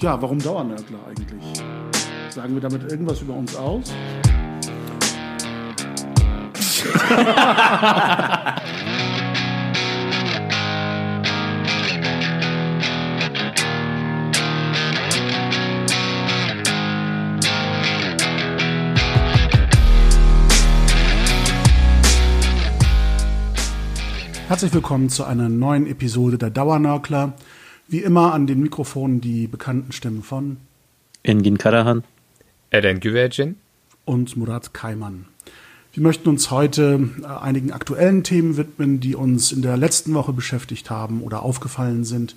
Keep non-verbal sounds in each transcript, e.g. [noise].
Ja, warum Dauernörgler eigentlich? Sagen wir damit irgendwas über uns aus? Herzlich willkommen zu einer neuen Episode der Dauernörgler. Wie immer an den Mikrofonen die bekannten Stimmen von Engin Karahan, Eren Güvercin und Murat Kaiman. Wir möchten uns heute äh, einigen aktuellen Themen widmen, die uns in der letzten Woche beschäftigt haben oder aufgefallen sind.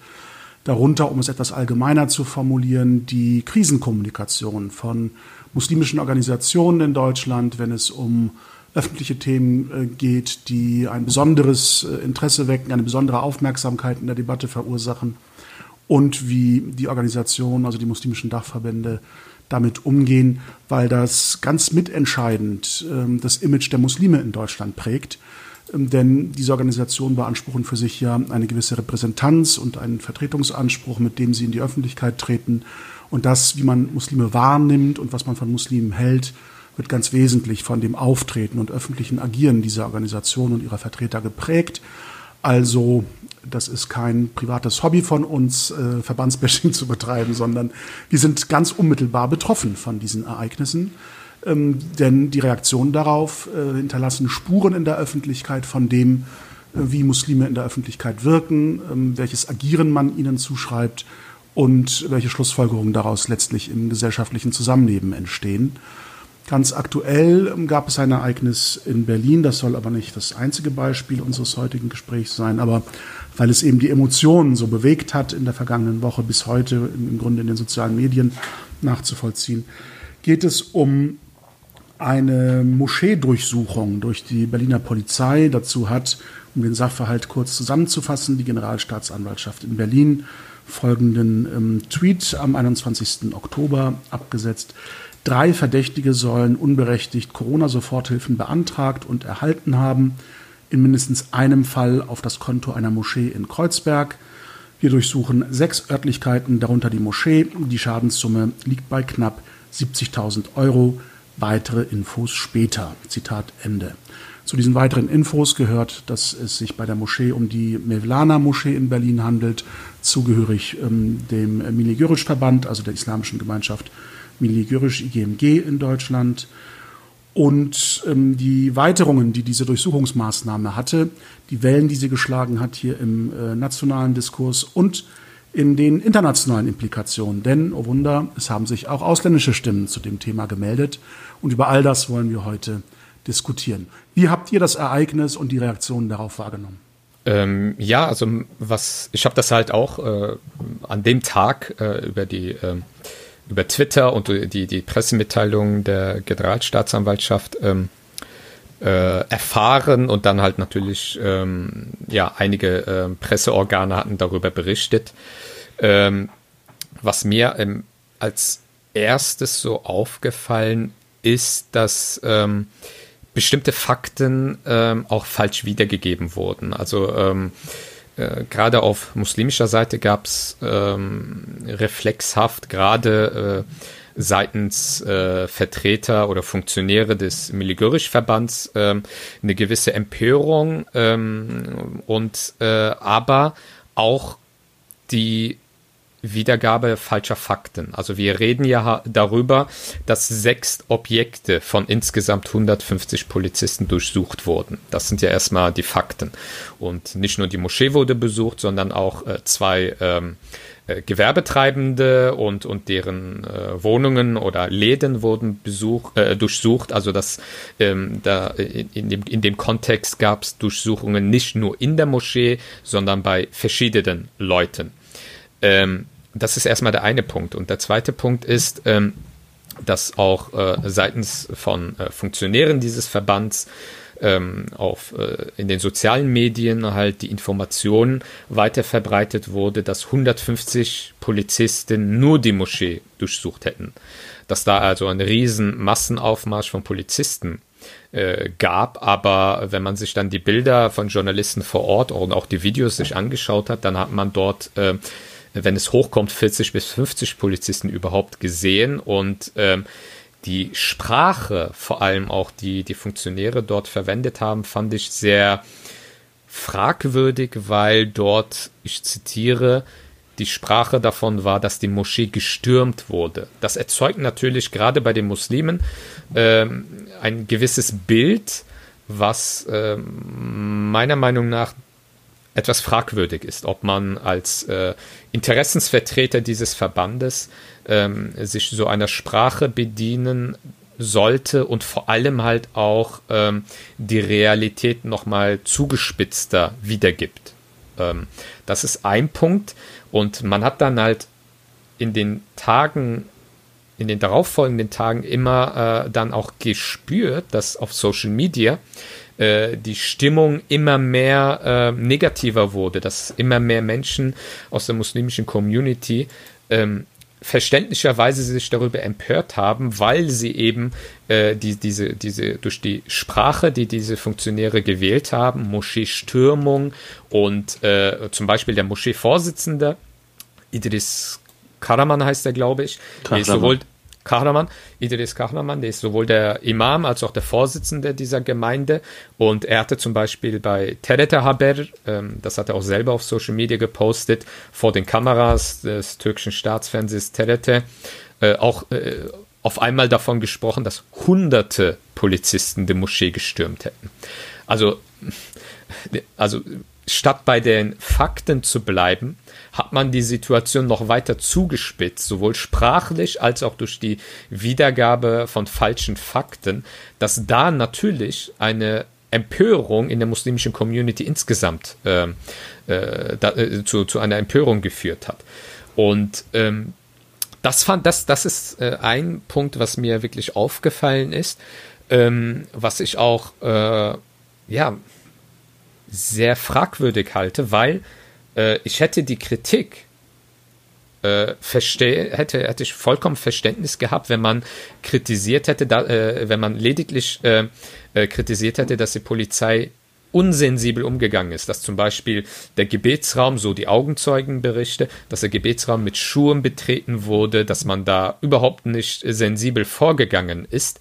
Darunter, um es etwas allgemeiner zu formulieren, die Krisenkommunikation von muslimischen Organisationen in Deutschland, wenn es um öffentliche Themen äh, geht, die ein besonderes äh, Interesse wecken, eine besondere Aufmerksamkeit in der Debatte verursachen und wie die Organisation, also die muslimischen Dachverbände, damit umgehen, weil das ganz mitentscheidend ähm, das Image der Muslime in Deutschland prägt. Ähm, denn diese Organisationen beanspruchen für sich ja eine gewisse Repräsentanz und einen Vertretungsanspruch, mit dem sie in die Öffentlichkeit treten. Und das, wie man Muslime wahrnimmt und was man von Muslimen hält, wird ganz wesentlich von dem Auftreten und öffentlichen Agieren dieser Organisation und ihrer Vertreter geprägt. Also das ist kein privates Hobby von uns, äh, Verbandsbashing [laughs] zu betreiben, sondern wir sind ganz unmittelbar betroffen von diesen Ereignissen. Ähm, denn die Reaktionen darauf äh, hinterlassen Spuren in der Öffentlichkeit von dem, äh, wie Muslime in der Öffentlichkeit wirken, ähm, welches Agieren man ihnen zuschreibt und welche Schlussfolgerungen daraus letztlich im gesellschaftlichen Zusammenleben entstehen. Ganz aktuell ähm, gab es ein Ereignis in Berlin, das soll aber nicht das einzige Beispiel unseres heutigen Gesprächs sein, aber weil es eben die Emotionen so bewegt hat in der vergangenen Woche bis heute im Grunde in den sozialen Medien nachzuvollziehen, geht es um eine Moscheedurchsuchung durch die Berliner Polizei. Dazu hat, um den Sachverhalt kurz zusammenzufassen, die Generalstaatsanwaltschaft in Berlin folgenden ähm, Tweet am 21. Oktober abgesetzt. Drei Verdächtige sollen unberechtigt Corona-Soforthilfen beantragt und erhalten haben, in mindestens einem Fall auf das Konto einer Moschee in Kreuzberg. Wir durchsuchen sechs Örtlichkeiten, darunter die Moschee. Die Schadenssumme liegt bei knapp 70.000 Euro. Weitere Infos später. Zitat Ende. Zu diesen weiteren Infos gehört, dass es sich bei der Moschee um die Mevlana-Moschee in Berlin handelt, zugehörig ähm, dem Mili-Görisch-Verband, also der Islamischen Gemeinschaft Milligörisch IGMG in Deutschland. Und ähm, die Weiterungen, die diese Durchsuchungsmaßnahme hatte, die Wellen, die sie geschlagen hat hier im äh, nationalen Diskurs und in den internationalen Implikationen. Denn, oh Wunder, es haben sich auch ausländische Stimmen zu dem Thema gemeldet. Und über all das wollen wir heute diskutieren. Wie habt ihr das Ereignis und die Reaktionen darauf wahrgenommen? Ähm, ja, also was ich habe das halt auch äh, an dem Tag äh, über die äh, über Twitter und die, die Pressemitteilung der Generalstaatsanwaltschaft ähm, äh, erfahren und dann halt natürlich, ähm, ja, einige äh, Presseorgane hatten darüber berichtet. Ähm, was mir ähm, als erstes so aufgefallen ist, dass ähm, bestimmte Fakten ähm, auch falsch wiedergegeben wurden. Also ähm, äh, gerade auf muslimischer Seite gab es ähm, reflexhaft gerade äh, seitens äh, Vertreter oder Funktionäre des Miligörisch-Verbands ähm, eine gewisse Empörung ähm, und äh, aber auch die Wiedergabe falscher Fakten. Also wir reden ja darüber, dass sechs Objekte von insgesamt 150 Polizisten durchsucht wurden. Das sind ja erstmal die Fakten. Und nicht nur die Moschee wurde besucht, sondern auch äh, zwei ähm, äh, Gewerbetreibende und, und deren äh, Wohnungen oder Läden wurden besuch, äh, durchsucht. Also das, ähm, da in, in, dem, in dem Kontext gab es Durchsuchungen nicht nur in der Moschee, sondern bei verschiedenen Leuten. Ähm, das ist erstmal der eine Punkt. Und der zweite Punkt ist, ähm, dass auch äh, seitens von äh, Funktionären dieses Verbands ähm, auf, äh, in den sozialen Medien halt die Information weiter verbreitet wurde, dass 150 Polizisten nur die Moschee durchsucht hätten. Dass da also ein riesen Massenaufmarsch von Polizisten äh, gab, aber wenn man sich dann die Bilder von Journalisten vor Ort und auch die Videos sich angeschaut hat, dann hat man dort äh, wenn es hochkommt, 40 bis 50 Polizisten überhaupt gesehen und ähm, die Sprache, vor allem auch die die Funktionäre dort verwendet haben, fand ich sehr fragwürdig, weil dort, ich zitiere, die Sprache davon war, dass die Moschee gestürmt wurde. Das erzeugt natürlich gerade bei den Muslimen ähm, ein gewisses Bild, was äh, meiner Meinung nach etwas fragwürdig ist, ob man als äh, Interessensvertreter dieses Verbandes ähm, sich so einer Sprache bedienen sollte und vor allem halt auch ähm, die Realität nochmal zugespitzter wiedergibt. Ähm, das ist ein Punkt und man hat dann halt in den Tagen, in den darauffolgenden Tagen immer äh, dann auch gespürt, dass auf Social Media äh, die Stimmung immer mehr äh, negativer wurde, dass immer mehr Menschen aus der muslimischen Community ähm, verständlicherweise sich darüber empört haben, weil sie eben äh, die, diese, diese durch die Sprache, die diese Funktionäre gewählt haben, Moscheestürmung und äh, zum Beispiel der Moscheevorsitzende Idris Karaman heißt er, glaube ich, ist sowohl Kahraman, Idris Kahraman, der ist sowohl der Imam als auch der Vorsitzende dieser Gemeinde und er hatte zum Beispiel bei Terete Haber, ähm, das hat er auch selber auf Social Media gepostet, vor den Kameras des türkischen Staatsfernsehens Terete, äh, auch äh, auf einmal davon gesprochen, dass hunderte Polizisten die Moschee gestürmt hätten. Also, [laughs] also statt bei den Fakten zu bleiben, hat man die Situation noch weiter zugespitzt, sowohl sprachlich als auch durch die Wiedergabe von falschen Fakten, dass da natürlich eine Empörung in der muslimischen Community insgesamt äh, äh, da, äh, zu, zu einer Empörung geführt hat. Und ähm, das fand das das ist äh, ein Punkt, was mir wirklich aufgefallen ist, ähm, was ich auch äh, ja sehr fragwürdig halte, weil äh, ich hätte die Kritik äh, verstehe, hätte, hätte ich vollkommen Verständnis gehabt, wenn man kritisiert hätte, da, äh, wenn man lediglich äh, äh, kritisiert hätte, dass die Polizei unsensibel umgegangen ist, dass zum Beispiel der Gebetsraum, so die Augenzeugenberichte, dass der Gebetsraum mit Schuhen betreten wurde, dass man da überhaupt nicht sensibel vorgegangen ist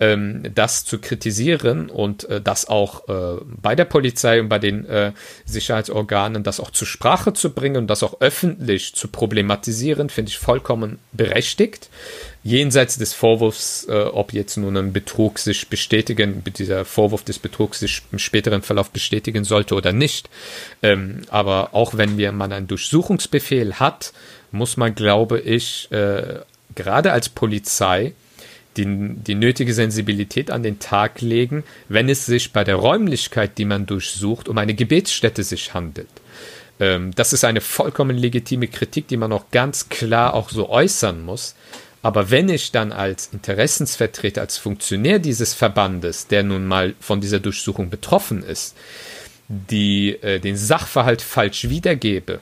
ähm, das zu kritisieren und äh, das auch äh, bei der Polizei und bei den äh, Sicherheitsorganen das auch zur Sprache zu bringen und das auch öffentlich zu problematisieren, finde ich vollkommen berechtigt. Jenseits des Vorwurfs, äh, ob jetzt nun ein Betrug sich bestätigen, dieser Vorwurf des Betrugs sich im späteren Verlauf bestätigen sollte oder nicht. Ähm, aber auch wenn wir man einen Durchsuchungsbefehl hat, muss man, glaube ich, äh, gerade als Polizei die, die nötige Sensibilität an den Tag legen, wenn es sich bei der Räumlichkeit, die man durchsucht, um eine Gebetsstätte sich handelt. Ähm, das ist eine vollkommen legitime Kritik, die man auch ganz klar auch so äußern muss. Aber wenn ich dann als Interessensvertreter, als Funktionär dieses Verbandes, der nun mal von dieser Durchsuchung betroffen ist, die, äh, den Sachverhalt falsch wiedergebe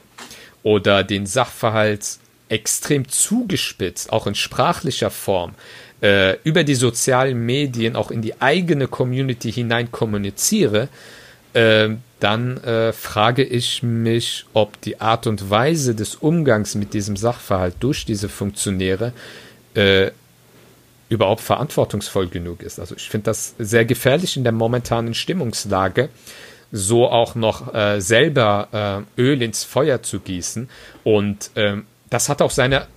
oder den Sachverhalt extrem zugespitzt, auch in sprachlicher Form, äh, über die sozialen Medien auch in die eigene Community hinein kommuniziere, äh, dann äh, frage ich mich, ob die Art und Weise des Umgangs mit diesem Sachverhalt durch diese Funktionäre äh, überhaupt verantwortungsvoll genug ist. Also ich finde das sehr gefährlich in der momentanen Stimmungslage, so auch noch äh, selber äh, Öl ins Feuer zu gießen. Und ähm, das hat auch seine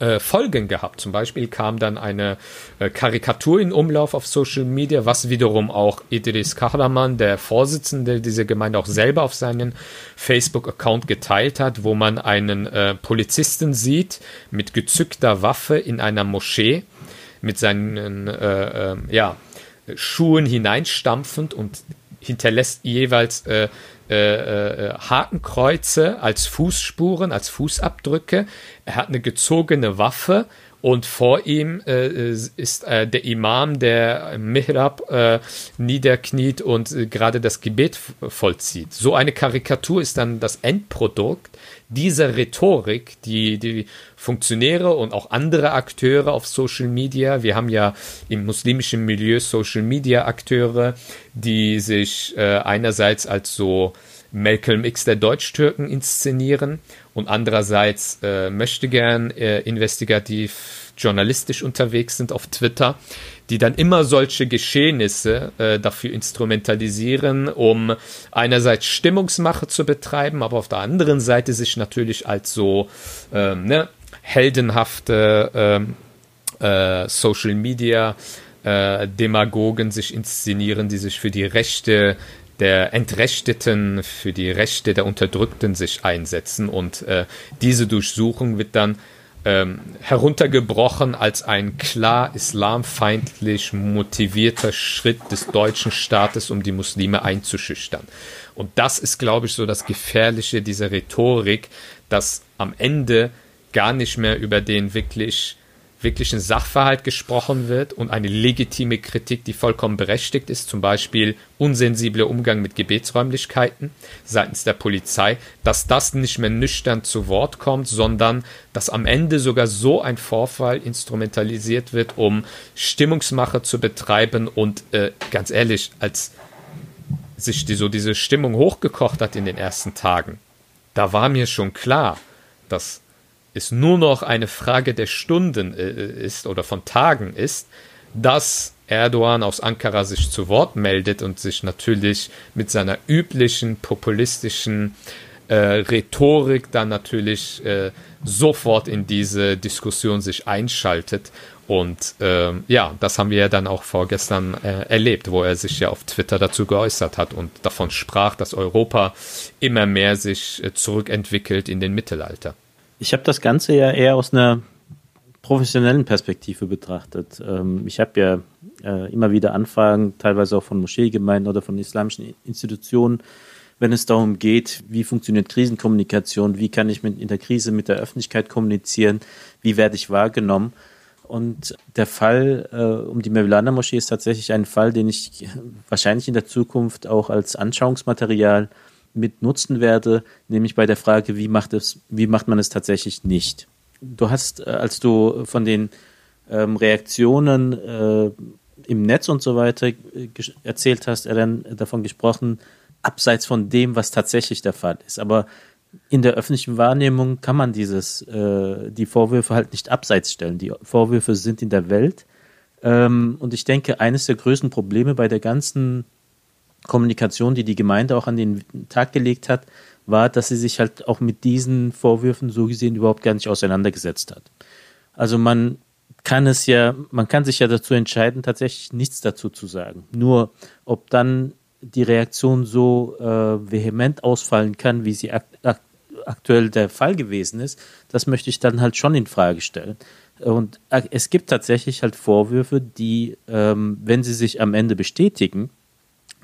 äh, Folgen gehabt. Zum Beispiel kam dann eine äh, Karikatur in Umlauf auf Social Media, was wiederum auch Idris Kahraman, der Vorsitzende dieser Gemeinde, auch selber auf seinen Facebook-Account geteilt hat, wo man einen äh, Polizisten sieht mit gezückter Waffe in einer Moschee mit seinen äh, äh, ja, Schuhen hineinstampfend und hinterlässt jeweils äh, äh, Hakenkreuze als Fußspuren, als Fußabdrücke. Er hat eine gezogene Waffe und vor ihm äh, ist äh, der Imam, der Mihrab äh, niederkniet und äh, gerade das Gebet vollzieht. So eine Karikatur ist dann das Endprodukt dieser Rhetorik, die die Funktionäre und auch andere Akteure auf Social Media, wir haben ja im muslimischen Milieu Social Media Akteure, die sich äh, einerseits als so Malcolm X der Deutsch-Türken inszenieren und andererseits äh, möchte gern äh, investigativ journalistisch unterwegs sind auf Twitter, die dann immer solche Geschehnisse äh, dafür instrumentalisieren, um einerseits Stimmungsmache zu betreiben, aber auf der anderen Seite sich natürlich als so ähm, ne, heldenhafte ähm, äh, Social Media äh, Demagogen sich inszenieren, die sich für die Rechte der Entrechteten, für die Rechte der Unterdrückten sich einsetzen. Und äh, diese Durchsuchung wird dann ähm, heruntergebrochen als ein klar islamfeindlich motivierter Schritt des deutschen Staates, um die Muslime einzuschüchtern. Und das ist, glaube ich, so das Gefährliche dieser Rhetorik, dass am Ende gar nicht mehr über den wirklich wirklichen Sachverhalt gesprochen wird und eine legitime Kritik, die vollkommen berechtigt ist, zum Beispiel unsensibler Umgang mit Gebetsräumlichkeiten seitens der Polizei, dass das nicht mehr nüchtern zu Wort kommt, sondern dass am Ende sogar so ein Vorfall instrumentalisiert wird, um Stimmungsmache zu betreiben und äh, ganz ehrlich, als sich die, so diese Stimmung hochgekocht hat in den ersten Tagen, da war mir schon klar, dass es nur noch eine Frage der Stunden äh, ist oder von Tagen ist, dass Erdogan aus Ankara sich zu Wort meldet und sich natürlich mit seiner üblichen populistischen äh, Rhetorik dann natürlich äh, sofort in diese Diskussion sich einschaltet. Und äh, ja, das haben wir ja dann auch vorgestern äh, erlebt, wo er sich ja auf Twitter dazu geäußert hat und davon sprach, dass Europa immer mehr sich äh, zurückentwickelt in den Mittelalter. Ich habe das Ganze ja eher aus einer professionellen Perspektive betrachtet. Ähm, ich habe ja äh, immer wieder Anfragen, teilweise auch von Moscheegemeinden oder von islamischen Institutionen, wenn es darum geht, wie funktioniert Krisenkommunikation, wie kann ich in der Krise mit der Öffentlichkeit kommunizieren, wie werde ich wahrgenommen. Und der Fall äh, um die Mevlana Moschee ist tatsächlich ein Fall, den ich wahrscheinlich in der Zukunft auch als Anschauungsmaterial mit nutzen werde, nämlich bei der Frage, wie macht es, wie macht man es tatsächlich nicht. Du hast, äh, als du von den ähm, Reaktionen äh, im Netz und so weiter äh, erzählt hast, er dann davon gesprochen, abseits von dem, was tatsächlich der Fall ist. Aber in der öffentlichen Wahrnehmung kann man dieses, äh, die Vorwürfe halt nicht abseits stellen. Die Vorwürfe sind in der Welt. Ähm, und ich denke, eines der größten Probleme bei der ganzen Kommunikation, die die Gemeinde auch an den Tag gelegt hat, war, dass sie sich halt auch mit diesen Vorwürfen so gesehen überhaupt gar nicht auseinandergesetzt hat. Also man kann es ja, man kann sich ja dazu entscheiden, tatsächlich nichts dazu zu sagen. Nur ob dann die Reaktion so äh, vehement ausfallen kann, wie sie ak ak aktuell der Fall gewesen ist, das möchte ich dann halt schon in Frage stellen. Und äh, es gibt tatsächlich halt Vorwürfe, die, ähm, wenn sie sich am Ende bestätigen,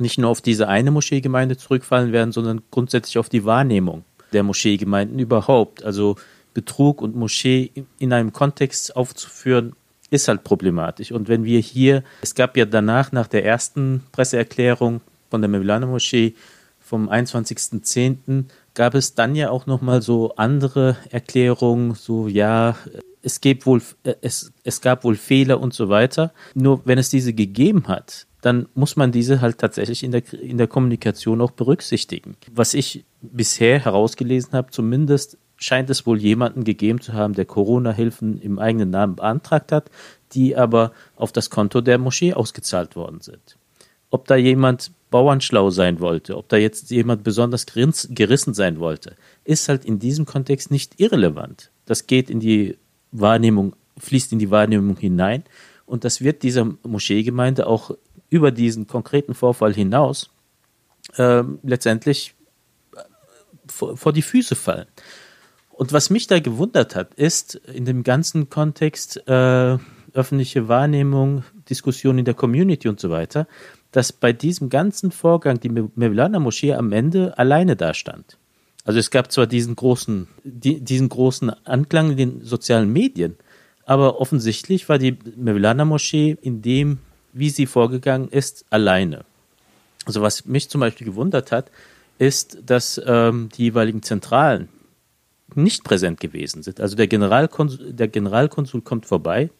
nicht nur auf diese eine Moscheegemeinde zurückfallen werden, sondern grundsätzlich auf die Wahrnehmung der Moscheegemeinden überhaupt. Also Betrug und Moschee in einem Kontext aufzuführen, ist halt problematisch. Und wenn wir hier, es gab ja danach, nach der ersten Presseerklärung von der Mevlana Moschee vom 21.10., gab es dann ja auch nochmal so andere Erklärungen, so ja, es, gibt wohl, es, es gab wohl Fehler und so weiter. Nur wenn es diese gegeben hat, dann muss man diese halt tatsächlich in der, in der Kommunikation auch berücksichtigen. Was ich bisher herausgelesen habe, zumindest scheint es wohl jemanden gegeben zu haben, der Corona-Hilfen im eigenen Namen beantragt hat, die aber auf das Konto der Moschee ausgezahlt worden sind. Ob da jemand bauernschlau sein wollte, ob da jetzt jemand besonders gerissen sein wollte, ist halt in diesem Kontext nicht irrelevant. Das geht in die Wahrnehmung, fließt in die Wahrnehmung hinein und das wird dieser Moscheegemeinde auch über diesen konkreten Vorfall hinaus äh, letztendlich vor, vor die Füße fallen. Und was mich da gewundert hat, ist in dem ganzen Kontext äh, öffentliche Wahrnehmung, Diskussion in der Community und so weiter, dass bei diesem ganzen Vorgang die Mevlana Moschee am Ende alleine dastand. Also es gab zwar diesen großen, die, diesen großen Anklang in den sozialen Medien, aber offensichtlich war die Mevlana Moschee in dem wie sie vorgegangen ist, alleine. Also was mich zum Beispiel gewundert hat, ist, dass ähm, die jeweiligen Zentralen nicht präsent gewesen sind. Also der Generalkonsul, der Generalkonsul kommt vorbei,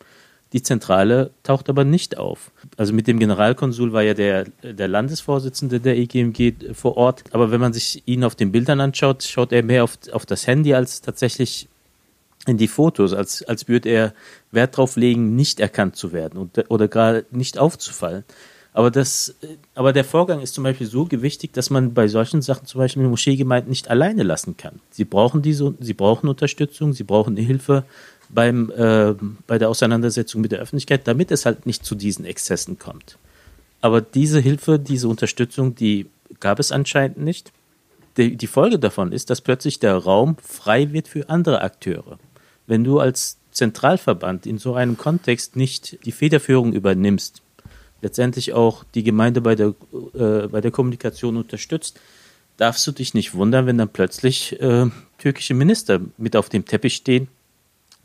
Die Zentrale taucht aber nicht auf. Also mit dem Generalkonsul war ja der, der Landesvorsitzende der EGMG vor Ort. Aber wenn man sich ihn auf den Bildern anschaut, schaut er mehr auf, auf das Handy als tatsächlich in die Fotos, als, als würde er Wert darauf legen, nicht erkannt zu werden und, oder gerade nicht aufzufallen. Aber, das, aber der Vorgang ist zum Beispiel so gewichtig, dass man bei solchen Sachen zum Beispiel eine Moscheegemeinde nicht alleine lassen kann. Sie brauchen diese, sie brauchen Unterstützung, sie brauchen Hilfe beim, äh, bei der Auseinandersetzung mit der Öffentlichkeit, damit es halt nicht zu diesen Exzessen kommt. Aber diese Hilfe, diese Unterstützung, die gab es anscheinend nicht. Die, die Folge davon ist, dass plötzlich der Raum frei wird für andere Akteure. Wenn du als Zentralverband in so einem Kontext nicht die Federführung übernimmst, letztendlich auch die Gemeinde bei der, äh, bei der Kommunikation unterstützt, darfst du dich nicht wundern, wenn dann plötzlich äh, türkische Minister mit auf dem Teppich stehen,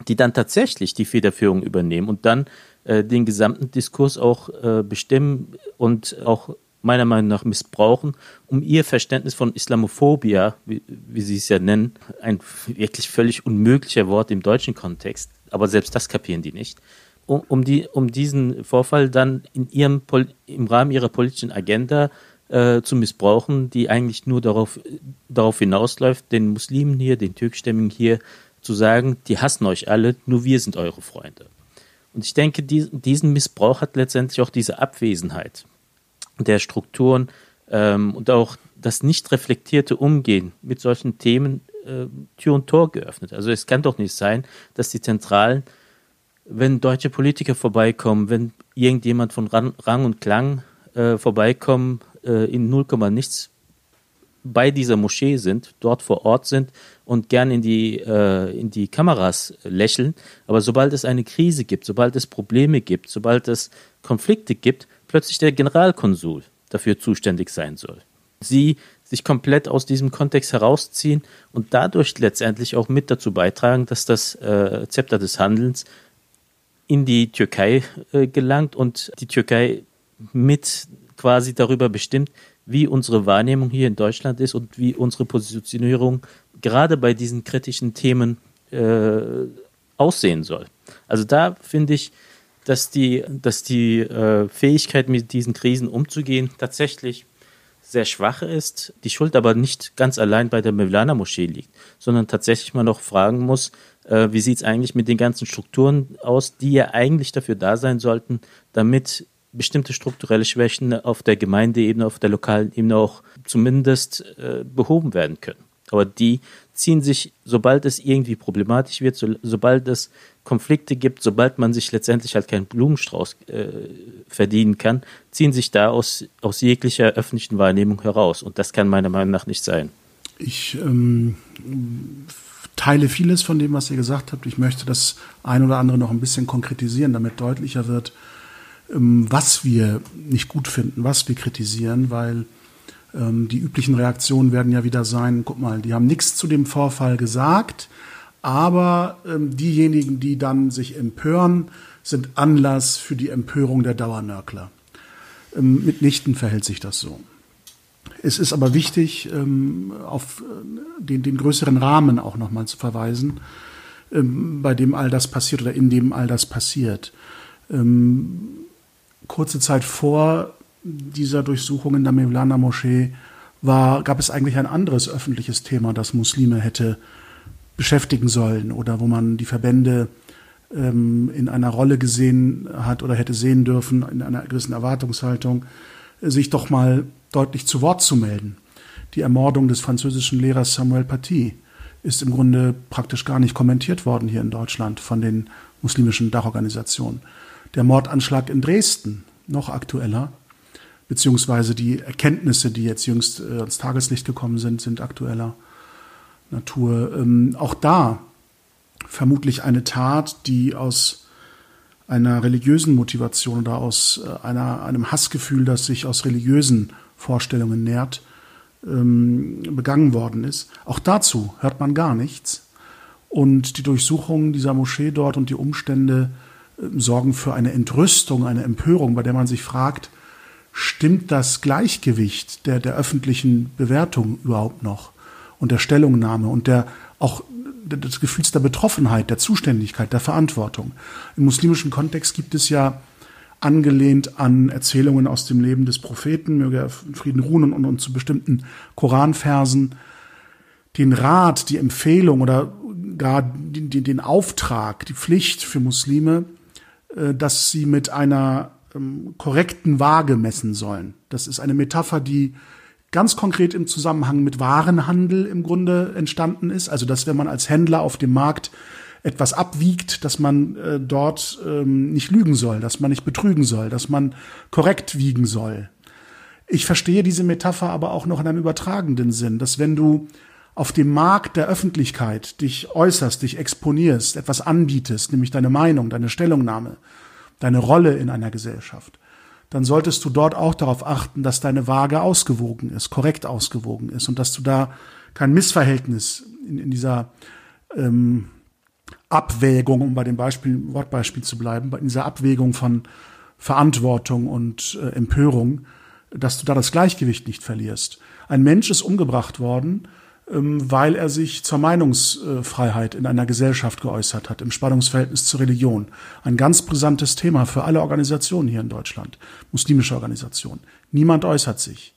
die dann tatsächlich die Federführung übernehmen und dann äh, den gesamten Diskurs auch äh, bestimmen und auch meiner Meinung nach missbrauchen, um ihr Verständnis von Islamophobia, wie, wie sie es ja nennen, ein wirklich völlig unmöglicher Wort im deutschen Kontext, aber selbst das kapieren die nicht, um, um, die, um diesen Vorfall dann in ihrem, im Rahmen ihrer politischen Agenda äh, zu missbrauchen, die eigentlich nur darauf, darauf hinausläuft, den Muslimen hier, den Türkstämmigen hier zu sagen, die hassen euch alle, nur wir sind eure Freunde. Und ich denke, die, diesen Missbrauch hat letztendlich auch diese Abwesenheit der Strukturen ähm, und auch das nicht reflektierte Umgehen mit solchen Themen äh, Tür und Tor geöffnet. Also es kann doch nicht sein, dass die Zentralen wenn deutsche Politiker vorbeikommen, wenn irgendjemand von Rang und Klang äh, vorbeikommen, äh, in 0, nichts bei dieser Moschee sind, dort vor Ort sind und gern in die, äh, in die Kameras lächeln. Aber sobald es eine Krise gibt, sobald es Probleme gibt, sobald es Konflikte gibt, plötzlich der Generalkonsul dafür zuständig sein soll. Sie sich komplett aus diesem Kontext herausziehen und dadurch letztendlich auch mit dazu beitragen, dass das äh, Zepter des Handelns in die Türkei äh, gelangt und die Türkei mit quasi darüber bestimmt, wie unsere Wahrnehmung hier in Deutschland ist und wie unsere Positionierung gerade bei diesen kritischen Themen äh, aussehen soll. Also da finde ich, dass die, dass die äh, Fähigkeit, mit diesen Krisen umzugehen, tatsächlich sehr schwach ist, die Schuld aber nicht ganz allein bei der Mevlana-Moschee liegt, sondern tatsächlich man noch fragen muss, äh, wie sieht es eigentlich mit den ganzen Strukturen aus, die ja eigentlich dafür da sein sollten, damit bestimmte strukturelle Schwächen auf der Gemeindeebene, auf der lokalen Ebene auch zumindest äh, behoben werden können. Aber die ziehen sich, sobald es irgendwie problematisch wird, so, sobald es Konflikte gibt, sobald man sich letztendlich halt keinen Blumenstrauß äh, verdienen kann, ziehen sich da aus, aus jeglicher öffentlichen Wahrnehmung heraus. Und das kann meiner Meinung nach nicht sein. Ich ähm, teile vieles von dem, was ihr gesagt habt. Ich möchte das ein oder andere noch ein bisschen konkretisieren, damit deutlicher wird, ähm, was wir nicht gut finden, was wir kritisieren, weil ähm, die üblichen Reaktionen werden ja wieder sein, guck mal, die haben nichts zu dem Vorfall gesagt, aber ähm, diejenigen, die dann sich empören, sind Anlass für die Empörung der Dauernörkler. mitnichten verhält sich das so. Es ist aber wichtig, ähm, auf äh, den, den größeren Rahmen auch nochmal zu verweisen, ähm, bei dem all das passiert oder in dem all das passiert. Ähm, kurze Zeit vor dieser Durchsuchung in der Mevlana Moschee war, gab es eigentlich ein anderes öffentliches Thema, das Muslime hätte beschäftigen sollen oder wo man die Verbände ähm, in einer Rolle gesehen hat oder hätte sehen dürfen, in einer gewissen Erwartungshaltung, sich doch mal deutlich zu Wort zu melden. Die Ermordung des französischen Lehrers Samuel Paty ist im Grunde praktisch gar nicht kommentiert worden hier in Deutschland von den muslimischen Dachorganisationen. Der Mordanschlag in Dresden, noch aktueller, beziehungsweise die Erkenntnisse, die jetzt jüngst äh, ans Tageslicht gekommen sind, sind aktueller Natur. Ähm, auch da vermutlich eine Tat, die aus einer religiösen Motivation oder aus äh, einer, einem Hassgefühl, das sich aus religiösen Vorstellungen nährt, ähm, begangen worden ist. Auch dazu hört man gar nichts. Und die Durchsuchung dieser Moschee dort und die Umstände äh, sorgen für eine Entrüstung, eine Empörung, bei der man sich fragt, stimmt das Gleichgewicht der, der öffentlichen Bewertung überhaupt noch und der Stellungnahme und der auch des Gefühls der Betroffenheit, der Zuständigkeit, der Verantwortung. Im muslimischen Kontext gibt es ja angelehnt an Erzählungen aus dem Leben des Propheten, möge er Frieden ruhen und, und zu bestimmten Koranversen, den Rat, die Empfehlung oder gar den, den Auftrag, die Pflicht für Muslime, äh, dass sie mit einer ähm, korrekten Waage messen sollen. Das ist eine Metapher, die ganz konkret im Zusammenhang mit Warenhandel im Grunde entstanden ist. Also dass wenn man als Händler auf dem Markt etwas abwiegt, dass man äh, dort ähm, nicht lügen soll, dass man nicht betrügen soll, dass man korrekt wiegen soll. Ich verstehe diese Metapher aber auch noch in einem übertragenden Sinn, dass wenn du auf dem Markt der Öffentlichkeit dich äußerst, dich exponierst, etwas anbietest, nämlich deine Meinung, deine Stellungnahme, deine Rolle in einer Gesellschaft, dann solltest du dort auch darauf achten, dass deine Waage ausgewogen ist, korrekt ausgewogen ist und dass du da kein Missverhältnis in, in dieser ähm, Abwägung, um bei dem Beispiel, Wortbeispiel zu bleiben, in dieser Abwägung von Verantwortung und äh, Empörung, dass du da das Gleichgewicht nicht verlierst. Ein Mensch ist umgebracht worden, weil er sich zur Meinungsfreiheit in einer Gesellschaft geäußert hat, im Spannungsverhältnis zur Religion. Ein ganz brisantes Thema für alle Organisationen hier in Deutschland, muslimische Organisationen. Niemand äußert sich.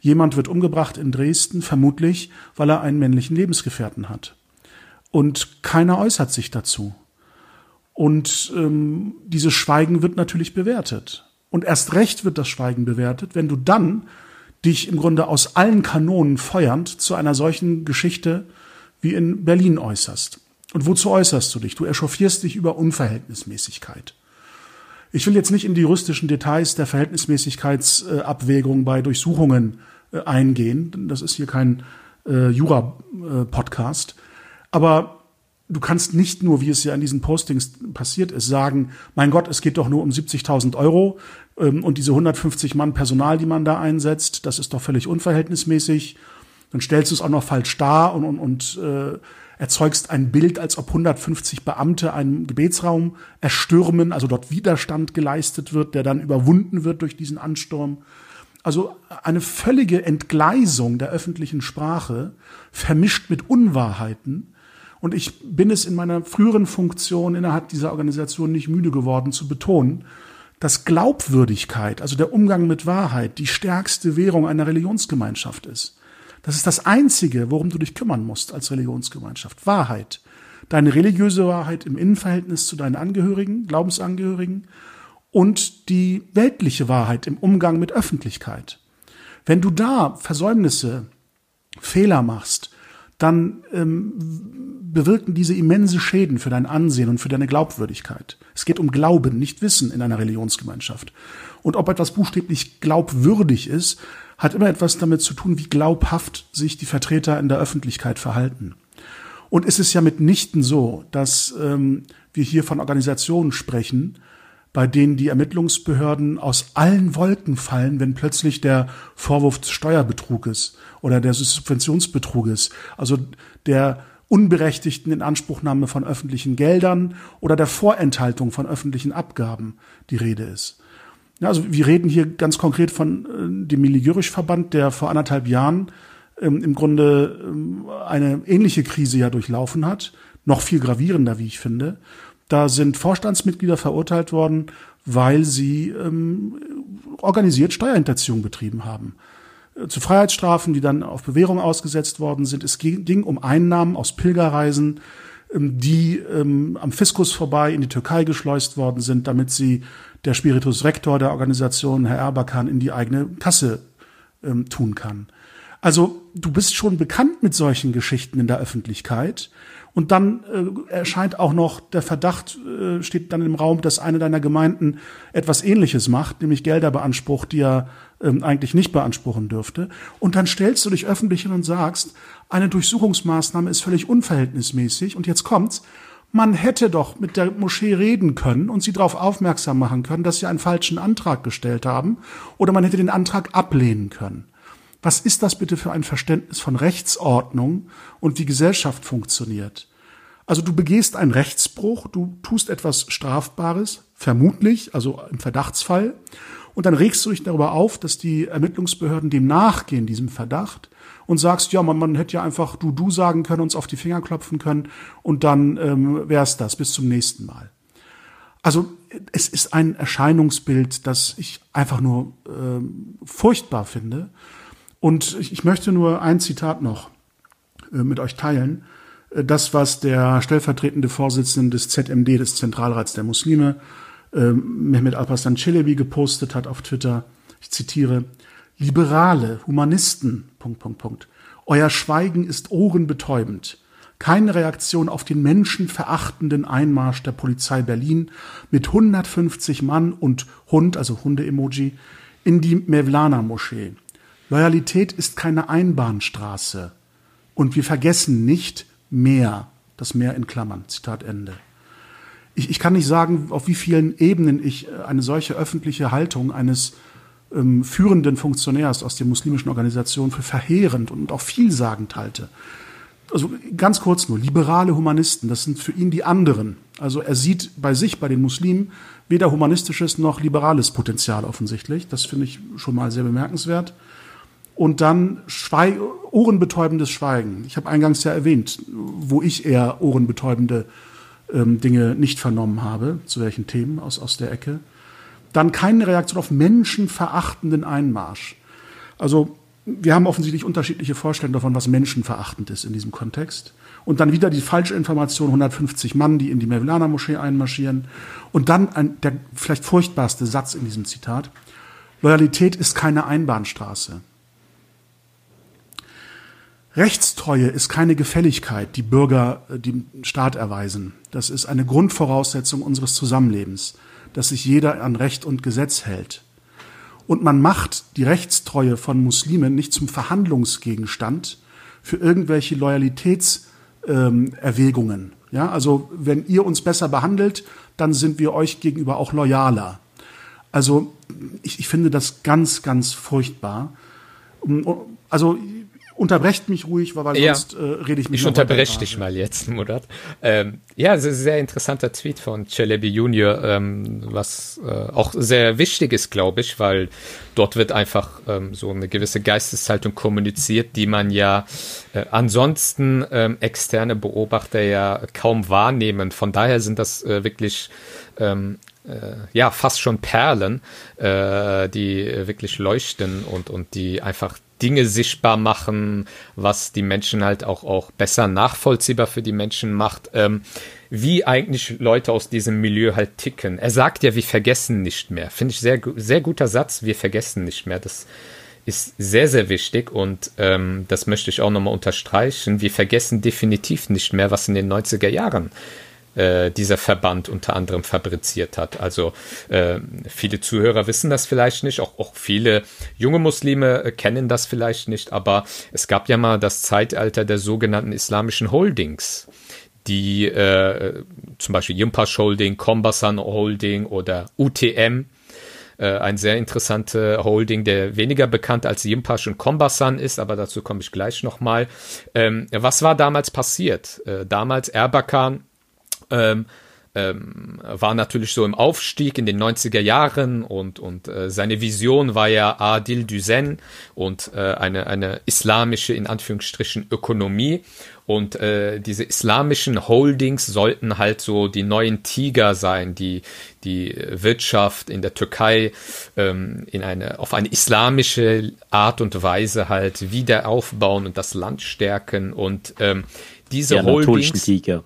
Jemand wird umgebracht in Dresden, vermutlich, weil er einen männlichen Lebensgefährten hat. Und keiner äußert sich dazu. Und ähm, dieses Schweigen wird natürlich bewertet. Und erst recht wird das Schweigen bewertet, wenn du dann dich im Grunde aus allen Kanonen feuernd zu einer solchen Geschichte wie in Berlin äußerst. Und wozu äußerst du dich? Du echauffierst dich über Unverhältnismäßigkeit. Ich will jetzt nicht in die juristischen Details der Verhältnismäßigkeitsabwägung bei Durchsuchungen äh, eingehen. Das ist hier kein äh, Jura-Podcast. Aber du kannst nicht nur, wie es ja in diesen Postings passiert ist, sagen, mein Gott, es geht doch nur um 70.000 Euro ähm, und diese 150 Mann Personal, die man da einsetzt, das ist doch völlig unverhältnismäßig. Dann stellst du es auch noch falsch dar und, und, und äh, erzeugst ein Bild, als ob 150 Beamte einen Gebetsraum erstürmen, also dort Widerstand geleistet wird, der dann überwunden wird durch diesen Ansturm. Also eine völlige Entgleisung der öffentlichen Sprache, vermischt mit Unwahrheiten, und ich bin es in meiner früheren Funktion innerhalb dieser Organisation nicht müde geworden zu betonen, dass Glaubwürdigkeit, also der Umgang mit Wahrheit, die stärkste Währung einer Religionsgemeinschaft ist. Das ist das Einzige, worum du dich kümmern musst als Religionsgemeinschaft. Wahrheit. Deine religiöse Wahrheit im Innenverhältnis zu deinen Angehörigen, Glaubensangehörigen und die weltliche Wahrheit im Umgang mit Öffentlichkeit. Wenn du da Versäumnisse, Fehler machst, dann ähm, bewirken diese immense Schäden für dein Ansehen und für deine Glaubwürdigkeit. Es geht um Glauben, nicht Wissen in einer Religionsgemeinschaft. Und ob etwas buchstäblich glaubwürdig ist, hat immer etwas damit zu tun, wie glaubhaft sich die Vertreter in der Öffentlichkeit verhalten. Und es ist ja mitnichten so, dass ähm, wir hier von Organisationen sprechen, bei denen die Ermittlungsbehörden aus allen Wolken fallen, wenn plötzlich der Vorwurf des Steuerbetruges oder der Subventionsbetruges, also der unberechtigten Inanspruchnahme von öffentlichen Geldern oder der Vorenthaltung von öffentlichen Abgaben die Rede ist. Ja, also wir reden hier ganz konkret von äh, dem Miligörisch-Verband, der vor anderthalb Jahren ähm, im Grunde ähm, eine ähnliche Krise ja durchlaufen hat, noch viel gravierender, wie ich finde. Da sind Vorstandsmitglieder verurteilt worden, weil sie ähm, organisiert Steuerhinterziehung betrieben haben. Äh, zu Freiheitsstrafen, die dann auf Bewährung ausgesetzt worden sind. Es ging um Einnahmen aus Pilgerreisen, ähm, die ähm, am Fiskus vorbei in die Türkei geschleust worden sind, damit sie der Spiritus Rector der Organisation, Herr Erbakan, in die eigene Kasse ähm, tun kann. Also du bist schon bekannt mit solchen Geschichten in der Öffentlichkeit und dann äh, erscheint auch noch der Verdacht, äh, steht dann im Raum, dass eine deiner Gemeinden etwas Ähnliches macht, nämlich Gelder beansprucht, die er ähm, eigentlich nicht beanspruchen dürfte. Und dann stellst du dich öffentlich hin und sagst, eine Durchsuchungsmaßnahme ist völlig unverhältnismäßig. Und jetzt kommt's. Man hätte doch mit der Moschee reden können und sie darauf aufmerksam machen können, dass sie einen falschen Antrag gestellt haben, oder man hätte den Antrag ablehnen können. Was ist das bitte für ein Verständnis von Rechtsordnung und wie Gesellschaft funktioniert? Also du begehst einen Rechtsbruch, du tust etwas Strafbares, vermutlich, also im Verdachtsfall, Und dann regst du dich darüber auf, dass die Ermittlungsbehörden dem nachgehen, diesem Verdacht, und sagst, ja, man, man hätte ja einfach du du sagen können, uns auf die Finger klopfen können und dann ähm, wär's das. Bis zum nächsten Mal. Also es ist ein Erscheinungsbild, das ich einfach nur ähm, furchtbar finde. Und ich, möchte nur ein Zitat noch äh, mit euch teilen. Äh, das, was der stellvertretende Vorsitzende des ZMD, des Zentralrats der Muslime, äh, Mehmet Alparslan Celebi gepostet hat auf Twitter. Ich zitiere, Liberale, Humanisten, Punkt, Punkt, Punkt. Euer Schweigen ist ohrenbetäubend. Keine Reaktion auf den menschenverachtenden Einmarsch der Polizei Berlin mit 150 Mann und Hund, also Hunde-Emoji, in die Mevlana-Moschee. Loyalität ist keine Einbahnstraße. Und wir vergessen nicht mehr, das Meer in Klammern, Zitat Ende ich, ich kann nicht sagen, auf wie vielen Ebenen ich äh, eine solche öffentliche Haltung eines ähm, führenden Funktionärs aus der muslimischen Organisation für verheerend und auch vielsagend halte. Also ganz kurz nur, liberale Humanisten, das sind für ihn die anderen. Also er sieht bei sich, bei den Muslimen, weder humanistisches noch liberales Potenzial offensichtlich. Das finde ich schon mal sehr bemerkenswert. Und dann Schweig ohrenbetäubendes Schweigen. Ich habe eingangs ja erwähnt, wo ich eher ohrenbetäubende ähm, Dinge nicht vernommen habe, zu welchen Themen aus, aus der Ecke. Dann keine Reaktion auf menschenverachtenden Einmarsch. Also wir haben offensichtlich unterschiedliche Vorstellungen davon, was menschenverachtend ist in diesem Kontext. Und dann wieder die falsche Information, 150 Mann, die in die Mevlana-Moschee einmarschieren. Und dann ein, der vielleicht furchtbarste Satz in diesem Zitat. Loyalität ist keine Einbahnstraße. Rechtstreue ist keine Gefälligkeit, die Bürger äh, dem Staat erweisen. Das ist eine Grundvoraussetzung unseres Zusammenlebens, dass sich jeder an Recht und Gesetz hält. Und man macht die Rechtstreue von Muslimen nicht zum Verhandlungsgegenstand für irgendwelche Loyalitätserwägungen. Ähm, ja, also wenn ihr uns besser behandelt, dann sind wir euch gegenüber auch loyaler. Also ich, ich finde das ganz, ganz furchtbar. Also unterbrecht mich ruhig, weil ja, sonst äh, rede ich mich Ich unterbreche dich mal jetzt, Murat. Ähm, ja, es ist ein sehr interessanter Tweet von Celebi Junior, ähm, was äh, auch sehr wichtig ist, glaube ich, weil dort wird einfach ähm, so eine gewisse Geisteshaltung kommuniziert, die man ja äh, ansonsten ähm, externe Beobachter ja kaum wahrnehmen. Von daher sind das äh, wirklich ähm, äh, ja fast schon Perlen, äh, die wirklich leuchten und und die einfach Dinge sichtbar machen, was die Menschen halt auch, auch besser nachvollziehbar für die Menschen macht, ähm, wie eigentlich Leute aus diesem Milieu halt ticken. Er sagt ja, wir vergessen nicht mehr. Finde ich sehr, sehr guter Satz, wir vergessen nicht mehr. Das ist sehr, sehr wichtig und ähm, das möchte ich auch nochmal unterstreichen. Wir vergessen definitiv nicht mehr, was in den 90er Jahren äh, dieser Verband unter anderem fabriziert hat. Also äh, viele Zuhörer wissen das vielleicht nicht, auch, auch viele junge Muslime äh, kennen das vielleicht nicht, aber es gab ja mal das Zeitalter der sogenannten islamischen Holdings die äh, zum Beispiel Yimpash Holding, Kombasan Holding oder UTM, äh, ein sehr interessanter Holding, der weniger bekannt als Yimpash und Kombasan ist, aber dazu komme ich gleich nochmal. Ähm, was war damals passiert? Äh, damals Erbakan ähm, ähm, war natürlich so im Aufstieg in den 90er Jahren und, und äh, seine Vision war ja Adil Düzen und äh, eine, eine islamische, in Anführungsstrichen, Ökonomie. Und äh, diese islamischen Holdings sollten halt so die neuen Tiger sein, die die Wirtschaft in der Türkei ähm, in eine, auf eine islamische Art und Weise halt wieder aufbauen und das Land stärken. Und ähm, diese die Holdings. Tiger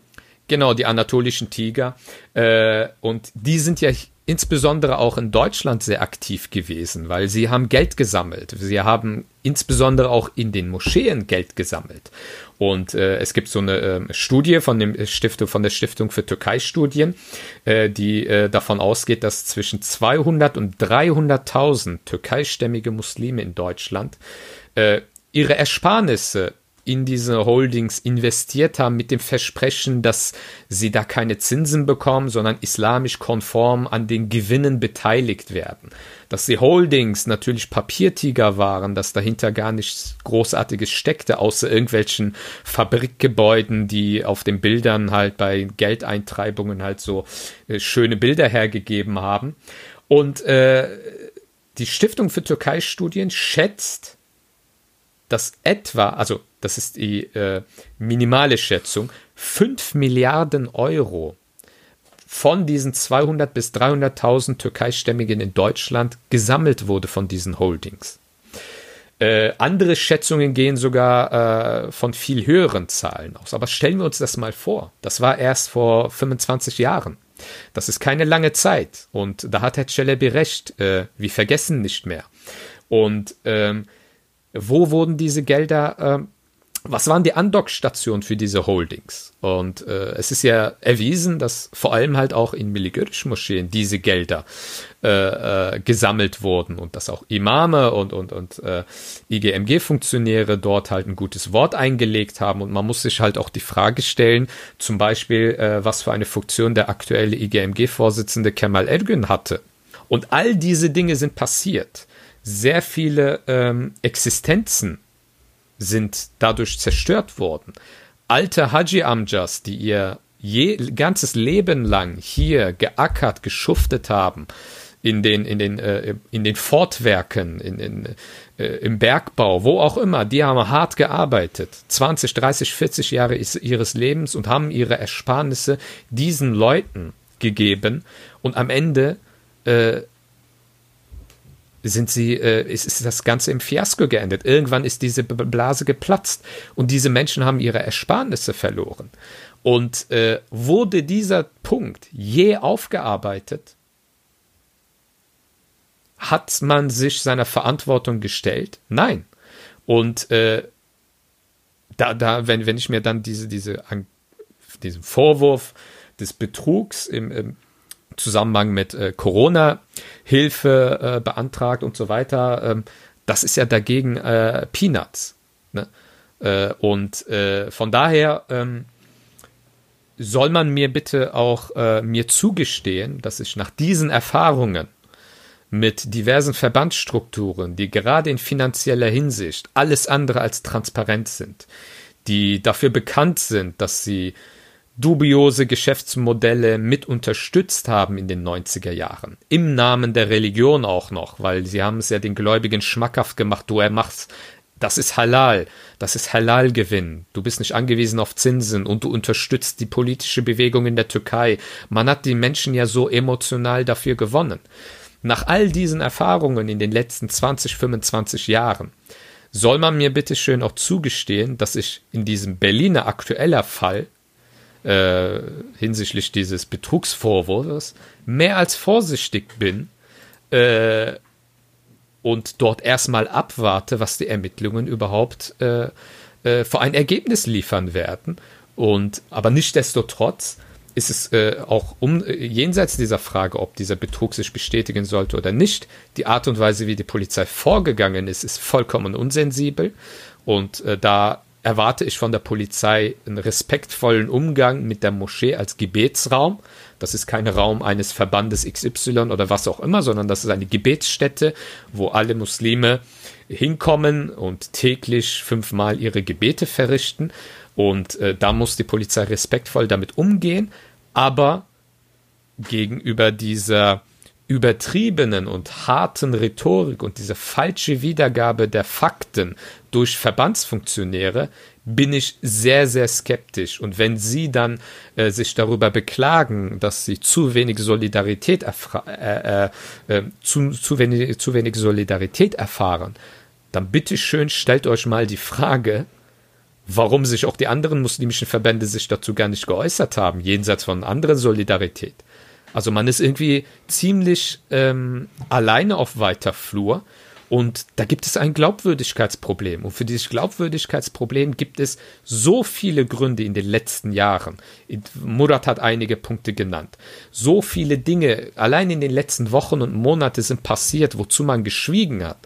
Genau, die anatolischen Tiger. Äh, und die sind ja insbesondere auch in Deutschland sehr aktiv gewesen, weil sie haben Geld gesammelt. Sie haben insbesondere auch in den Moscheen Geld gesammelt. Und äh, es gibt so eine äh, Studie von dem Stiftung, von der Stiftung für Türkei-Studien, äh, die äh, davon ausgeht, dass zwischen 200 und 300.000 türkeistämmige Muslime in Deutschland äh, ihre Ersparnisse in diese Holdings investiert haben mit dem Versprechen, dass sie da keine Zinsen bekommen, sondern islamisch konform an den Gewinnen beteiligt werden. Dass die Holdings natürlich Papiertiger waren, dass dahinter gar nichts Großartiges steckte, außer irgendwelchen Fabrikgebäuden, die auf den Bildern halt bei Geldeintreibungen halt so äh, schöne Bilder hergegeben haben. Und äh, die Stiftung für Türkei-Studien schätzt, dass etwa, also das ist die äh, minimale Schätzung, 5 Milliarden Euro von diesen 200 bis 300.000 Türkeistämmigen in Deutschland gesammelt wurde von diesen Holdings. Äh, andere Schätzungen gehen sogar äh, von viel höheren Zahlen aus. Aber stellen wir uns das mal vor. Das war erst vor 25 Jahren. Das ist keine lange Zeit. Und da hat Herr Celebi recht. Äh, wir vergessen nicht mehr. Und ähm, wo wurden diese Gelder ähm, was waren die Andockstationen für diese Holdings? Und äh, es ist ja erwiesen, dass vor allem halt auch in Miligörisch-Moscheen diese Gelder äh, äh, gesammelt wurden und dass auch Imame und, und, und äh, IGMG-Funktionäre dort halt ein gutes Wort eingelegt haben. Und man muss sich halt auch die Frage stellen, zum Beispiel, äh, was für eine Funktion der aktuelle IGMG-Vorsitzende Kemal Ergün hatte. Und all diese Dinge sind passiert. Sehr viele ähm, Existenzen sind dadurch zerstört worden. Alte Haji Amjas, die ihr je, ganzes Leben lang hier geackert, geschuftet haben, in den, in den, äh, in den Fortwerken, in, in, äh, im Bergbau, wo auch immer, die haben hart gearbeitet, 20, 30, 40 Jahre ihres Lebens und haben ihre Ersparnisse diesen Leuten gegeben und am Ende äh, sind sie, äh, ist, ist das Ganze im Fiasko geendet. Irgendwann ist diese Blase geplatzt und diese Menschen haben ihre Ersparnisse verloren. Und äh, wurde dieser Punkt je aufgearbeitet, hat man sich seiner Verantwortung gestellt? Nein. Und äh, da, da, wenn, wenn ich mir dann diese, diese, diesen Vorwurf des Betrugs im, im Zusammenhang mit äh, Corona-Hilfe äh, beantragt und so weiter. Ähm, das ist ja dagegen äh, Peanuts. Ne? Äh, und äh, von daher ähm, soll man mir bitte auch äh, mir zugestehen, dass ich nach diesen Erfahrungen mit diversen Verbandsstrukturen, die gerade in finanzieller Hinsicht alles andere als transparent sind, die dafür bekannt sind, dass sie dubiose Geschäftsmodelle mit unterstützt haben in den 90er Jahren. Im Namen der Religion auch noch, weil sie haben es ja den Gläubigen schmackhaft gemacht, du er machst, das ist halal, das ist Halal-Gewinn. Du bist nicht angewiesen auf Zinsen und du unterstützt die politische Bewegung in der Türkei. Man hat die Menschen ja so emotional dafür gewonnen. Nach all diesen Erfahrungen in den letzten 20, 25 Jahren soll man mir bitte schön auch zugestehen, dass ich in diesem Berliner aktueller Fall äh, hinsichtlich dieses Betrugsvorwurfs mehr als vorsichtig bin äh, und dort erstmal abwarte, was die Ermittlungen überhaupt äh, äh, für ein Ergebnis liefern werden. Und aber nichtdestotrotz ist es äh, auch um, jenseits dieser Frage, ob dieser Betrug sich bestätigen sollte oder nicht, die Art und Weise, wie die Polizei vorgegangen ist, ist vollkommen unsensibel. Und äh, da erwarte ich von der Polizei einen respektvollen Umgang mit der Moschee als Gebetsraum. Das ist kein Raum eines Verbandes XY oder was auch immer, sondern das ist eine Gebetsstätte, wo alle Muslime hinkommen und täglich fünfmal ihre Gebete verrichten. Und äh, da muss die Polizei respektvoll damit umgehen, aber gegenüber dieser übertriebenen und harten Rhetorik und diese falsche Wiedergabe der Fakten durch Verbandsfunktionäre bin ich sehr, sehr skeptisch. Und wenn Sie dann äh, sich darüber beklagen, dass Sie zu wenig Solidarität, äh, äh, äh, zu, zu, wenig, zu wenig Solidarität erfahren, dann bitte schön stellt euch mal die Frage, warum sich auch die anderen muslimischen Verbände sich dazu gar nicht geäußert haben, jenseits von anderen Solidarität. Also man ist irgendwie ziemlich ähm, alleine auf weiter Flur und da gibt es ein Glaubwürdigkeitsproblem. Und für dieses Glaubwürdigkeitsproblem gibt es so viele Gründe in den letzten Jahren. Murat hat einige Punkte genannt. So viele Dinge allein in den letzten Wochen und Monaten sind passiert, wozu man geschwiegen hat.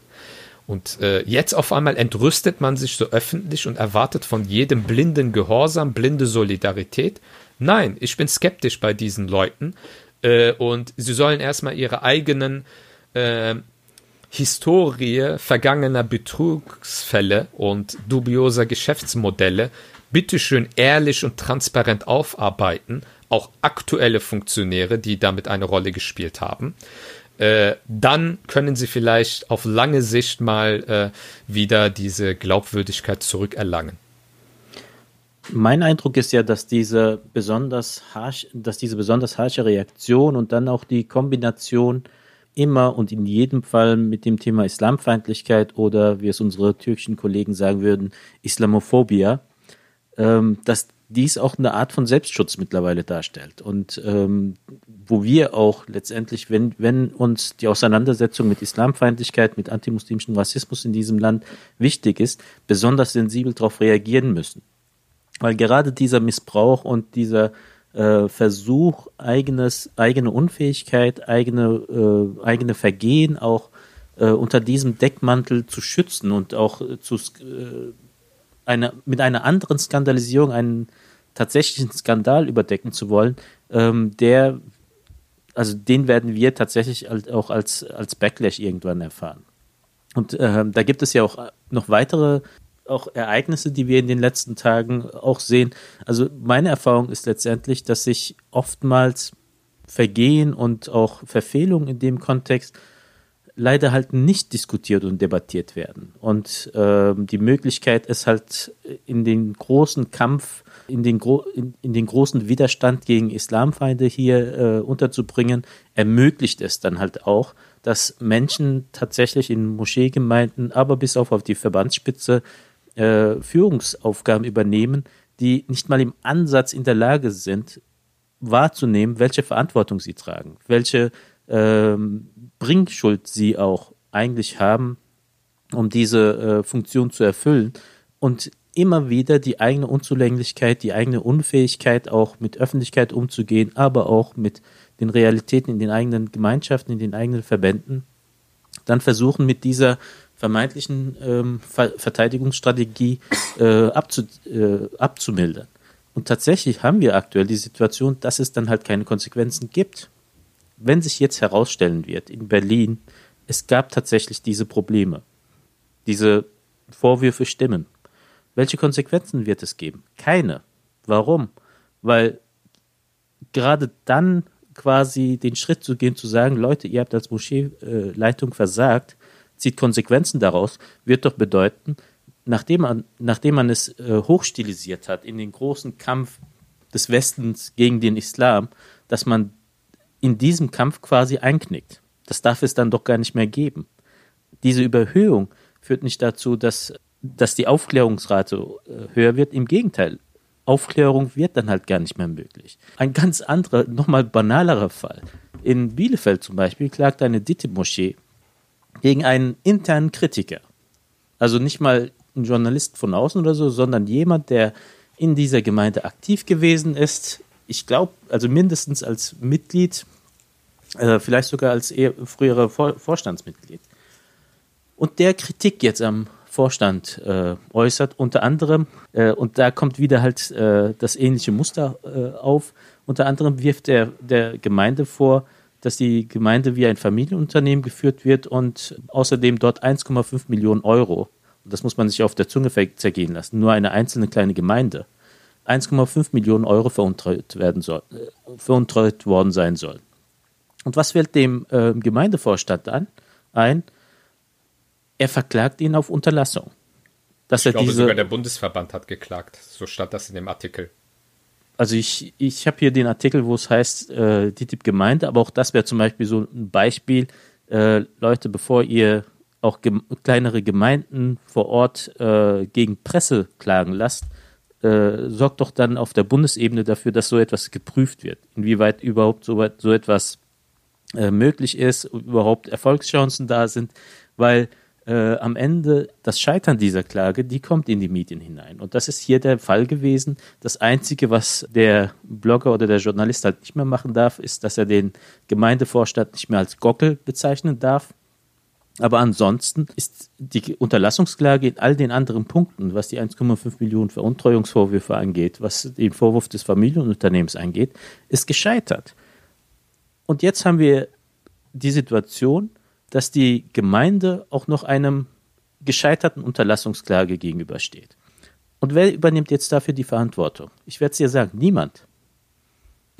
Und äh, jetzt auf einmal entrüstet man sich so öffentlich und erwartet von jedem blinden Gehorsam, blinde Solidarität. Nein, ich bin skeptisch bei diesen Leuten äh, und sie sollen erstmal ihre eigenen äh, Historie vergangener Betrugsfälle und dubioser Geschäftsmodelle bitteschön ehrlich und transparent aufarbeiten, auch aktuelle Funktionäre, die damit eine Rolle gespielt haben. äh, dann können sie vielleicht auf lange Sicht mal äh, wieder diese Glaubwürdigkeit zurückerlangen. Mein Eindruck ist ja, dass diese besonders harsch, dass diese besonders harsche Reaktion und dann auch die Kombination immer und in jedem Fall mit dem Thema Islamfeindlichkeit oder wie es unsere türkischen Kollegen sagen würden, Islamophobia, ähm, dass dies auch eine Art von Selbstschutz mittlerweile darstellt. Und ähm, wo wir auch letztendlich, wenn, wenn uns die Auseinandersetzung mit Islamfeindlichkeit, mit antimuslimischem Rassismus in diesem Land wichtig ist, besonders sensibel darauf reagieren müssen. Weil gerade dieser Missbrauch und dieser äh, Versuch, eigenes, eigene Unfähigkeit, eigene, äh, eigene Vergehen auch äh, unter diesem Deckmantel zu schützen und auch äh, zu äh, eine, mit einer anderen Skandalisierung einen tatsächlichen Skandal überdecken zu wollen, ähm, der, also den werden wir tatsächlich auch als, als Backlash irgendwann erfahren. Und äh, da gibt es ja auch noch weitere auch Ereignisse, die wir in den letzten Tagen auch sehen. Also meine Erfahrung ist letztendlich, dass sich oftmals Vergehen und auch Verfehlungen in dem Kontext leider halt nicht diskutiert und debattiert werden. Und äh, die Möglichkeit, es halt in den großen Kampf, in den, Gro in, in den großen Widerstand gegen Islamfeinde hier äh, unterzubringen, ermöglicht es dann halt auch, dass Menschen tatsächlich in Moscheegemeinden, aber bis auf auf die Verbandsspitze äh, Führungsaufgaben übernehmen, die nicht mal im Ansatz in der Lage sind, wahrzunehmen, welche Verantwortung sie tragen, welche ähm, Bringschuld sie auch eigentlich haben, um diese äh, Funktion zu erfüllen und immer wieder die eigene Unzulänglichkeit, die eigene Unfähigkeit auch mit Öffentlichkeit umzugehen, aber auch mit den Realitäten in den eigenen Gemeinschaften, in den eigenen Verbänden, dann versuchen mit dieser vermeintlichen ähm, Ver Verteidigungsstrategie äh, abzu äh, abzumildern. Und tatsächlich haben wir aktuell die Situation, dass es dann halt keine Konsequenzen gibt wenn sich jetzt herausstellen wird in Berlin, es gab tatsächlich diese Probleme, diese Vorwürfe stimmen, welche Konsequenzen wird es geben? Keine. Warum? Weil gerade dann quasi den Schritt zu gehen, zu sagen, Leute, ihr habt als Moscheeleitung versagt, zieht Konsequenzen daraus, wird doch bedeuten, nachdem man, nachdem man es äh, hochstilisiert hat in den großen Kampf des Westens gegen den Islam, dass man in diesem Kampf quasi einknickt. Das darf es dann doch gar nicht mehr geben. Diese Überhöhung führt nicht dazu, dass, dass die Aufklärungsrate äh, höher wird. Im Gegenteil, Aufklärung wird dann halt gar nicht mehr möglich. Ein ganz anderer, nochmal banalerer Fall. In Bielefeld zum Beispiel klagt eine DITIB-Moschee gegen einen internen Kritiker. Also nicht mal ein Journalist von außen oder so, sondern jemand, der in dieser Gemeinde aktiv gewesen ist, ich glaube, also mindestens als Mitglied, äh, vielleicht sogar als eher frühere Vor Vorstandsmitglied. Und der Kritik jetzt am Vorstand äh, äußert, unter anderem, äh, und da kommt wieder halt äh, das ähnliche Muster äh, auf, unter anderem wirft er der Gemeinde vor, dass die Gemeinde wie ein Familienunternehmen geführt wird und außerdem dort 1,5 Millionen Euro, das muss man sich auf der Zunge zergehen lassen, nur eine einzelne kleine Gemeinde, 1,5 Millionen Euro veruntreut, werden soll, äh, veruntreut worden sein soll. Und was fällt dem äh, Gemeindevorstand an, ein? Er verklagt ihn auf Unterlassung. Dass ich er glaube, diese, sogar der Bundesverband hat geklagt. So stand das in dem Artikel. Also ich, ich habe hier den Artikel, wo es heißt, äh, DITIB Gemeinde, aber auch das wäre zum Beispiel so ein Beispiel. Äh, Leute, bevor ihr auch gem kleinere Gemeinden vor Ort äh, gegen Presse klagen lasst, äh, sorgt doch dann auf der Bundesebene dafür, dass so etwas geprüft wird, inwieweit überhaupt so, so etwas äh, möglich ist, überhaupt Erfolgschancen da sind, weil äh, am Ende das Scheitern dieser Klage, die kommt in die Medien hinein. Und das ist hier der Fall gewesen. Das Einzige, was der Blogger oder der Journalist halt nicht mehr machen darf, ist, dass er den Gemeindevorstand nicht mehr als Gockel bezeichnen darf, aber ansonsten ist die Unterlassungsklage in all den anderen Punkten, was die 1,5 Millionen Veruntreuungsvorwürfe angeht, was den Vorwurf des Familienunternehmens angeht, ist gescheitert. Und jetzt haben wir die Situation, dass die Gemeinde auch noch einem gescheiterten Unterlassungsklage gegenübersteht. Und wer übernimmt jetzt dafür die Verantwortung? Ich werde es dir sagen, niemand.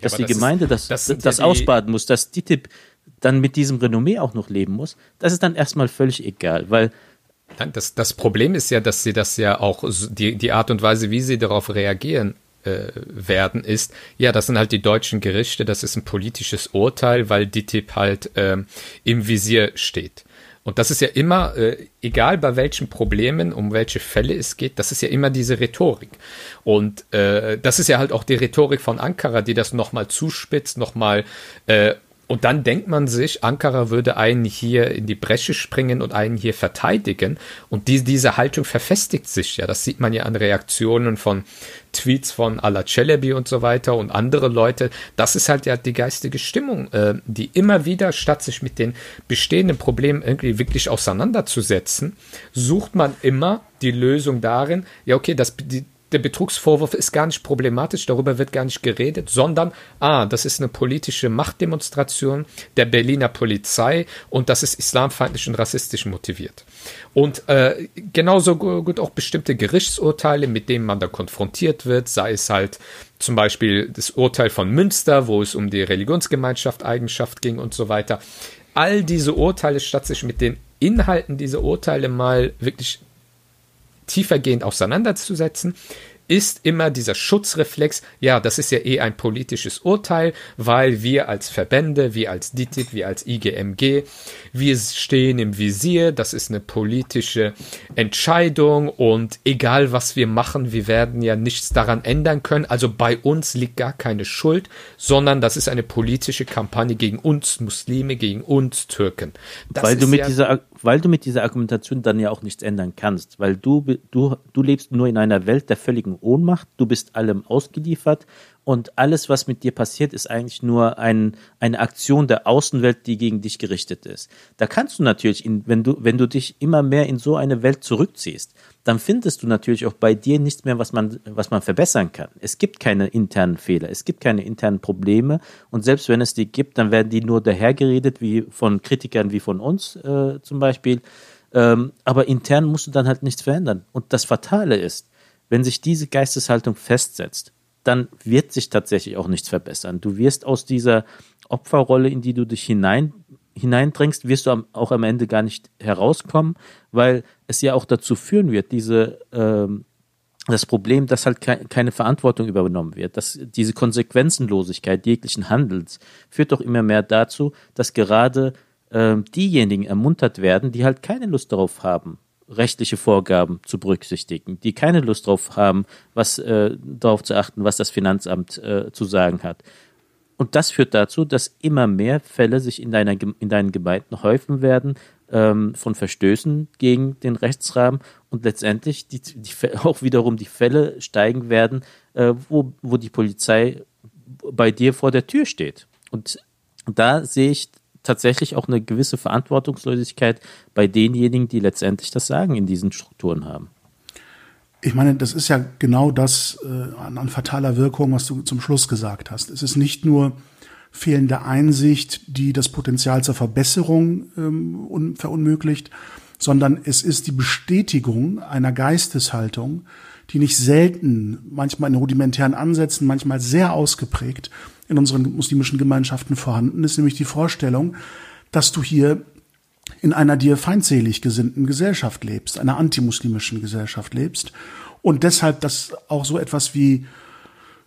Dass ja, die das Gemeinde ist, das, das, das ja ausbaden muss, dass DITIB dann mit diesem Renommee auch noch leben muss, das ist dann erstmal völlig egal, weil das, das Problem ist ja, dass sie das ja auch, die, die Art und Weise, wie sie darauf reagieren, äh, werden, ist, ja, das sind halt die deutschen Gerichte, das ist ein politisches Urteil, weil DITIB halt ähm, im Visier steht. Und das ist ja immer, äh, egal bei welchen Problemen, um welche Fälle es geht, das ist ja immer diese Rhetorik. Und äh, das ist ja halt auch die Rhetorik von Ankara, die das nochmal zuspitzt, nochmal äh, und dann denkt man sich, Ankara würde einen hier in die Bresche springen und einen hier verteidigen. Und die, diese Haltung verfestigt sich ja. Das sieht man ja an Reaktionen von Tweets von Ala Celebi und so weiter und andere Leute. Das ist halt ja die geistige Stimmung, äh, die immer wieder, statt sich mit den bestehenden Problemen irgendwie wirklich auseinanderzusetzen, sucht man immer die Lösung darin, ja, okay, das, die, der Betrugsvorwurf ist gar nicht problematisch, darüber wird gar nicht geredet, sondern, ah, das ist eine politische Machtdemonstration der Berliner Polizei und das ist islamfeindlich und rassistisch motiviert. Und äh, genauso gut auch bestimmte Gerichtsurteile, mit denen man da konfrontiert wird, sei es halt zum Beispiel das Urteil von Münster, wo es um die Religionsgemeinschaft Eigenschaft ging und so weiter. All diese Urteile, statt sich mit den Inhalten dieser Urteile mal wirklich tiefergehend auseinanderzusetzen, ist immer dieser Schutzreflex, ja, das ist ja eh ein politisches Urteil, weil wir als Verbände, wir als DITIB, wir als IGMG, wir stehen im Visier, das ist eine politische Entscheidung und egal was wir machen, wir werden ja nichts daran ändern können. Also bei uns liegt gar keine Schuld, sondern das ist eine politische Kampagne gegen uns Muslime, gegen uns Türken. Das weil du mit ja dieser weil du mit dieser Argumentation dann ja auch nichts ändern kannst, weil du, du, du lebst nur in einer Welt der völligen Ohnmacht, du bist allem ausgeliefert und alles, was mit dir passiert, ist eigentlich nur ein, eine Aktion der Außenwelt, die gegen dich gerichtet ist. Da kannst du natürlich, in, wenn du, wenn du dich immer mehr in so eine Welt zurückziehst, dann findest du natürlich auch bei dir nichts mehr, was man, was man verbessern kann. Es gibt keine internen Fehler, es gibt keine internen Probleme und selbst wenn es die gibt, dann werden die nur dahergeredet, wie von Kritikern wie von uns äh, zum Beispiel. Ähm, aber intern musst du dann halt nichts verändern. Und das Fatale ist, wenn sich diese Geisteshaltung festsetzt, dann wird sich tatsächlich auch nichts verbessern. Du wirst aus dieser Opferrolle, in die du dich hinein, hineindrängst, wirst du auch am Ende gar nicht herauskommen, weil es ja auch dazu führen wird, diese, ähm, das Problem, dass halt ke keine Verantwortung übernommen wird, dass diese Konsequenzenlosigkeit jeglichen Handels führt doch immer mehr dazu, dass gerade ähm, diejenigen ermuntert werden, die halt keine Lust darauf haben, rechtliche Vorgaben zu berücksichtigen, die keine Lust darauf haben, was äh, darauf zu achten, was das Finanzamt äh, zu sagen hat. Und das führt dazu, dass immer mehr Fälle sich in, deiner, in deinen Gemeinden häufen werden ähm, von Verstößen gegen den Rechtsrahmen und letztendlich die, die, [laughs] auch wiederum die Fälle steigen werden, äh, wo, wo die Polizei bei dir vor der Tür steht. Und da sehe ich tatsächlich auch eine gewisse Verantwortungslosigkeit bei denjenigen, die letztendlich das Sagen in diesen Strukturen haben. Ich meine, das ist ja genau das äh, an, fataler Wirkung, was du zum Schluss gesagt hast. Es ist nicht nur fehlende Einsicht, die das Potenzial zur Verbesserung ähm, verunmöglicht, sondern es ist die Bestätigung einer Geisteshaltung, die nicht selten, manchmal in rudimentären Ansätzen, manchmal sehr ausgeprägt in unseren muslimischen Gemeinschaften vorhanden ist, nämlich die Vorstellung, dass du hier in einer dir feindselig gesinnten Gesellschaft lebst, einer antimuslimischen Gesellschaft lebst und deshalb dass auch so etwas wie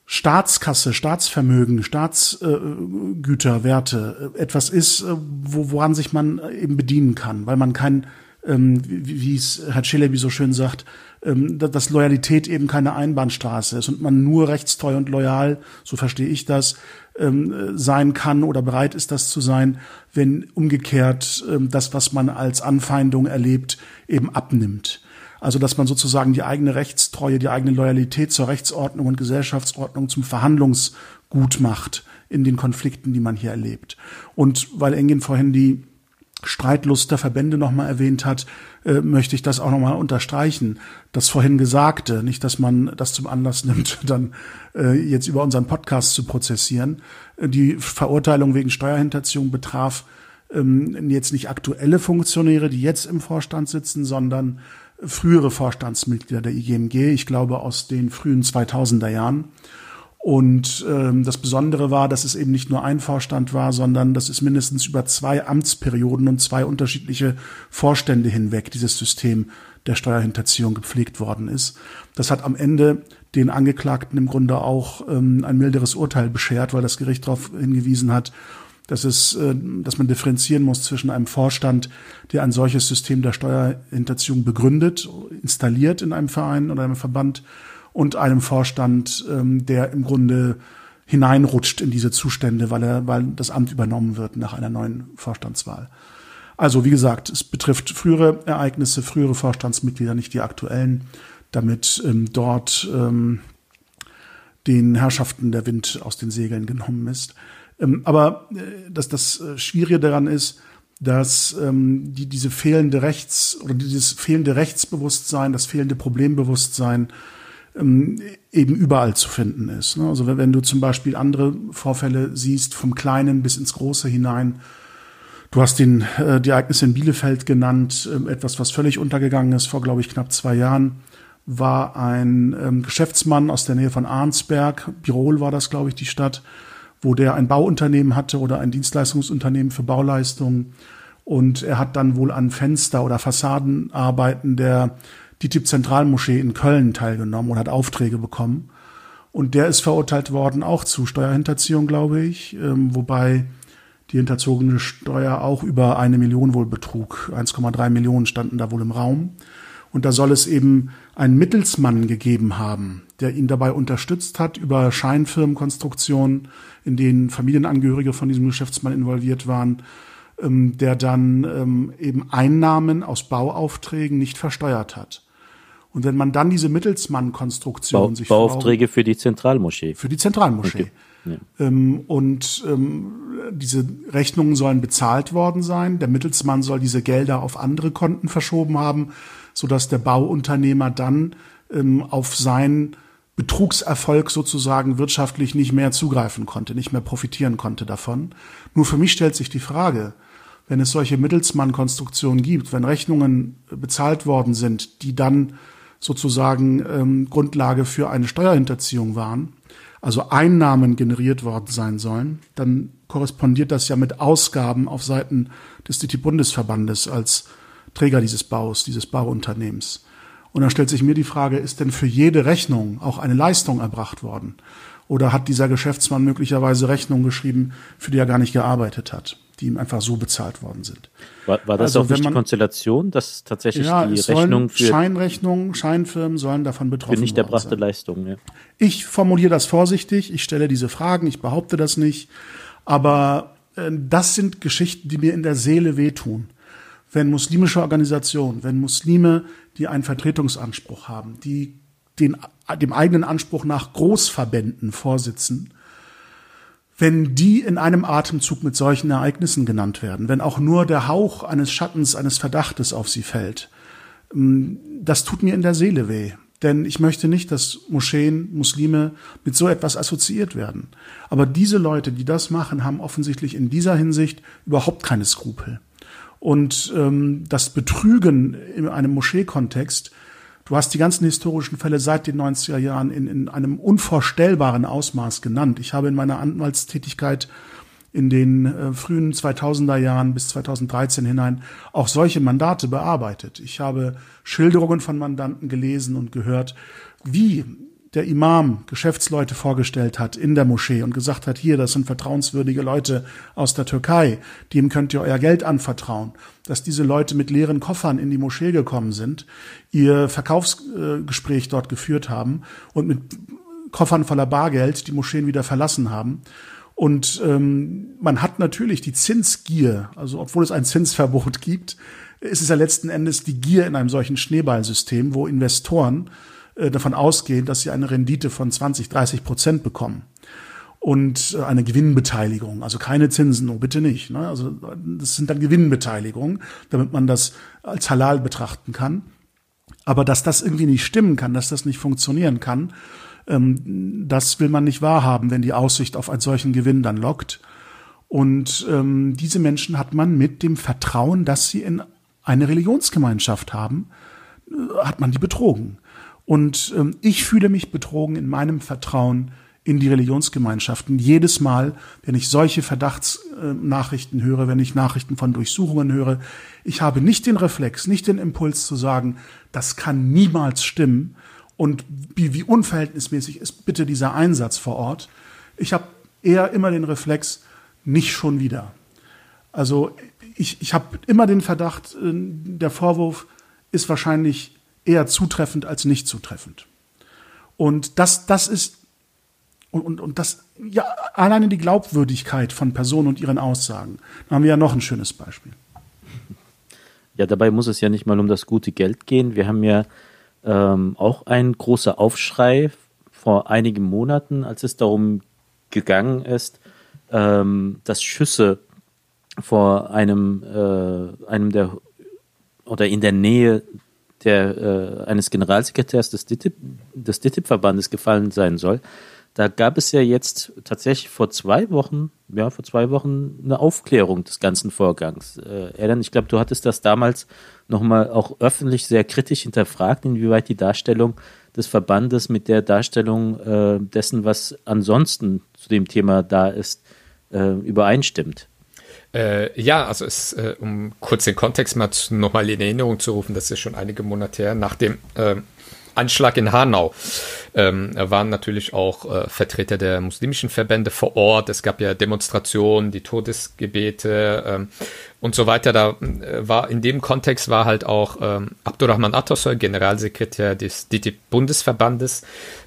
Staatskasse, Staatsvermögen, Staatsgüter, äh, Werte äh, etwas ist, äh, wo, woran sich man eben bedienen kann, weil man kein, ähm, wie, es Herr Celebi so schön sagt, dass Loyalität eben keine Einbahnstraße ist und man nur rechtstreu und loyal, so verstehe ich das, ähm, sein kann oder bereit ist, das zu sein, wenn umgekehrt ähm, das, was man als Anfeindung erlebt, eben abnimmt. Also dass man sozusagen die eigene Rechtstreue, die eigene Loyalität zur Rechtsordnung und Gesellschaftsordnung zum Verhandlungsgut macht in den Konflikten, die man hier erlebt. Und weil Engin vorhin die Streitlust der Verbände nochmal erwähnt hat, äh, möchte ich das auch nochmal unterstreichen. Das vorhin Gesagte, nicht, dass man das zum Anlass [laughs] nimmt, dann äh, jetzt über unseren Podcast zu prozessieren. Äh, die Verurteilung wegen Steuerhinterziehung betraf ähm, jetzt nicht aktuelle Funktionäre, die jetzt im Vorstand sitzen, sondern frühere Vorstandsmitglieder der IGMG, ich glaube aus den frühen 2000er Jahren. Und ähm, das Besondere war, dass es eben nicht nur ein Vorstand war, sondern dass es mindestens über zwei Amtsperioden und zwei unterschiedliche Vorstände hinweg dieses System der Steuerhinterziehung gepflegt worden ist. Das hat am Ende den Angeklagten im Grunde auch ähm, ein milderes Urteil beschert, weil das Gericht darauf hingewiesen hat, dass es, äh, dass man differenzieren muss zwischen einem Vorstand, der ein solches System der Steuerhinterziehung begründet, installiert in einem Verein oder einem Verband und einem Vorstand, ähm, der im Grunde hineinrutscht in diese Zustände, weil er, weil das Amt übernommen wird nach einer neuen Vorstandswahl. Also wie gesagt, es betrifft frühere Ereignisse, frühere Vorstandsmitglieder, nicht die aktuellen, damit ähm, dort ähm, den Herrschaften der Wind aus den Segeln genommen ist. Ähm, aber äh, dass das äh, Schwierige daran ist, dass ähm, die, diese fehlende Rechts oder dieses fehlende Rechtsbewusstsein, das fehlende Problembewusstsein ähm, eben überall zu finden ist. Ne? Also wenn du zum Beispiel andere Vorfälle siehst, vom Kleinen bis ins Große hinein, du hast den, äh, die Ereignisse in Bielefeld genannt, äh, etwas, was völlig untergegangen ist vor, glaube ich, knapp zwei Jahren, war ein ähm, Geschäftsmann aus der Nähe von Arnsberg, Birol war das, glaube ich, die Stadt, wo der ein Bauunternehmen hatte oder ein Dienstleistungsunternehmen für Bauleistungen. Und er hat dann wohl an Fenster- oder Fassadenarbeiten der DITIB Zentralmoschee in Köln teilgenommen und hat Aufträge bekommen. Und der ist verurteilt worden auch zu Steuerhinterziehung, glaube ich, ähm, wobei die hinterzogene Steuer auch über eine Million wohl betrug. 1,3 Millionen standen da wohl im Raum. Und da soll es eben einen Mittelsmann gegeben haben, der ihn dabei unterstützt hat über Scheinfirmenkonstruktionen, in denen Familienangehörige von diesem Geschäftsmann involviert waren, ähm, der dann ähm, eben Einnahmen aus Bauaufträgen nicht versteuert hat. Und wenn man dann diese Mittelsmann-Konstruktion Bau, sich Bauaufträge für die Zentralmoschee. Für die Zentralmoschee. Okay. Ja. Ähm, und ähm, diese Rechnungen sollen bezahlt worden sein. Der Mittelsmann soll diese Gelder auf andere Konten verschoben haben, sodass der Bauunternehmer dann ähm, auf seinen Betrugserfolg sozusagen wirtschaftlich nicht mehr zugreifen konnte, nicht mehr profitieren konnte davon. Nur für mich stellt sich die Frage, wenn es solche Mittelsmann-Konstruktionen gibt, wenn Rechnungen bezahlt worden sind, die dann sozusagen ähm, Grundlage für eine Steuerhinterziehung waren, also Einnahmen generiert worden sein sollen, dann korrespondiert das ja mit Ausgaben auf Seiten des DT-Bundesverbandes als Träger dieses Baus, dieses Bauunternehmens. Und dann stellt sich mir die Frage, ist denn für jede Rechnung auch eine Leistung erbracht worden? Oder hat dieser Geschäftsmann möglicherweise Rechnungen geschrieben, für die er gar nicht gearbeitet hat? die ihm einfach so bezahlt worden sind. War, war das also, auch nicht man, die Konstellation, dass tatsächlich ja, die Rechnung für Scheinrechnungen, Scheinfirmen sollen davon betroffen für nicht erbrachte Leistungen? Ja. Ich formuliere das vorsichtig, ich stelle diese Fragen, ich behaupte das nicht, aber äh, das sind Geschichten, die mir in der Seele wehtun. Wenn muslimische Organisationen, wenn Muslime, die einen Vertretungsanspruch haben, die den, dem eigenen Anspruch nach Großverbänden vorsitzen, wenn die in einem Atemzug mit solchen Ereignissen genannt werden, wenn auch nur der Hauch eines Schattens, eines Verdachtes auf sie fällt, mm, das tut mir in der Seele weh. Denn ich möchte nicht, dass Moscheen, Muslime mit so etwas assoziiert werden. Aber diese Leute, die das machen, haben offensichtlich in dieser Hinsicht überhaupt keine Skrupel. Und ähm, das Betrügen in einem Moscheekontext Du hast die ganzen historischen Fälle seit den 90er Jahren in, in einem unvorstellbaren Ausmaß genannt. Ich habe in meiner Anwaltstätigkeit in den äh, frühen 2000er Jahren bis 2013 hinein auch solche Mandate bearbeitet. Ich habe Schilderungen von Mandanten gelesen und gehört, wie der Imam Geschäftsleute vorgestellt hat in der Moschee und gesagt hat, hier, das sind vertrauenswürdige Leute aus der Türkei, dem könnt ihr euer Geld anvertrauen, dass diese Leute mit leeren Koffern in die Moschee gekommen sind, ihr Verkaufsgespräch dort geführt haben und mit Koffern voller Bargeld die Moscheen wieder verlassen haben. Und ähm, man hat natürlich die Zinsgier, also obwohl es ein Zinsverbot gibt, ist es ja letzten Endes die Gier in einem solchen Schneeballsystem, wo Investoren davon ausgehen, dass sie eine Rendite von 20, 30 Prozent bekommen und äh, eine Gewinnbeteiligung, also keine Zinsen, oh bitte nicht. Ne? Also das sind dann Gewinnbeteiligungen, damit man das als halal betrachten kann. Aber dass das irgendwie nicht stimmen kann, dass das nicht funktionieren kann, ähm, das will man nicht wahrhaben, wenn die Aussicht auf einen solchen Gewinn dann lockt. Und ähm, diese Menschen hat man mit dem Vertrauen, dass sie in eine Religionsgemeinschaft haben, äh, hat man die betrogen. Und ähm, ich fühle mich betrogen in meinem Vertrauen in die Religionsgemeinschaften. Jedes Mal, wenn ich solche Verdachtsnachrichten höre, wenn ich Nachrichten von Durchsuchungen höre, ich habe nicht den Reflex, nicht den Impuls zu sagen, das kann niemals stimmen und wie, wie unverhältnismäßig ist bitte dieser Einsatz vor Ort. Ich habe eher immer den Reflex, nicht schon wieder. Also ich, ich habe immer den Verdacht, äh, der Vorwurf ist wahrscheinlich eher zutreffend als nicht zutreffend. Und das, das ist, und, und, und das, ja, alleine die Glaubwürdigkeit von Personen und ihren Aussagen. Da haben wir ja noch ein schönes Beispiel. Ja, dabei muss es ja nicht mal um das gute Geld gehen. Wir haben ja ähm, auch einen großen Aufschrei vor einigen Monaten, als es darum gegangen ist, ähm, dass Schüsse vor einem, äh, einem der oder in der Nähe der, äh, eines Generalsekretärs des DITIB, des DITIB-Verbandes gefallen sein soll. Da gab es ja jetzt tatsächlich vor zwei Wochen, ja, vor zwei Wochen eine Aufklärung des ganzen Vorgangs. Äh, Erdan, ich glaube, du hattest das damals nochmal auch öffentlich sehr kritisch hinterfragt, inwieweit die Darstellung des Verbandes mit der Darstellung äh, dessen, was ansonsten zu dem Thema da ist, äh, übereinstimmt. Äh, ja, also es, äh, um kurz den Kontext mal nochmal in Erinnerung zu rufen, das ist schon einige Monate her, nach dem äh, Anschlag in Hanau ähm, waren natürlich auch äh, Vertreter der muslimischen Verbände vor Ort. Es gab ja Demonstrationen, die Todesgebete ähm, und so weiter. Da äh, war in dem Kontext war halt auch ähm, Abdurrahman Atasoy, Generalsekretär des DITIB-Bundesverbandes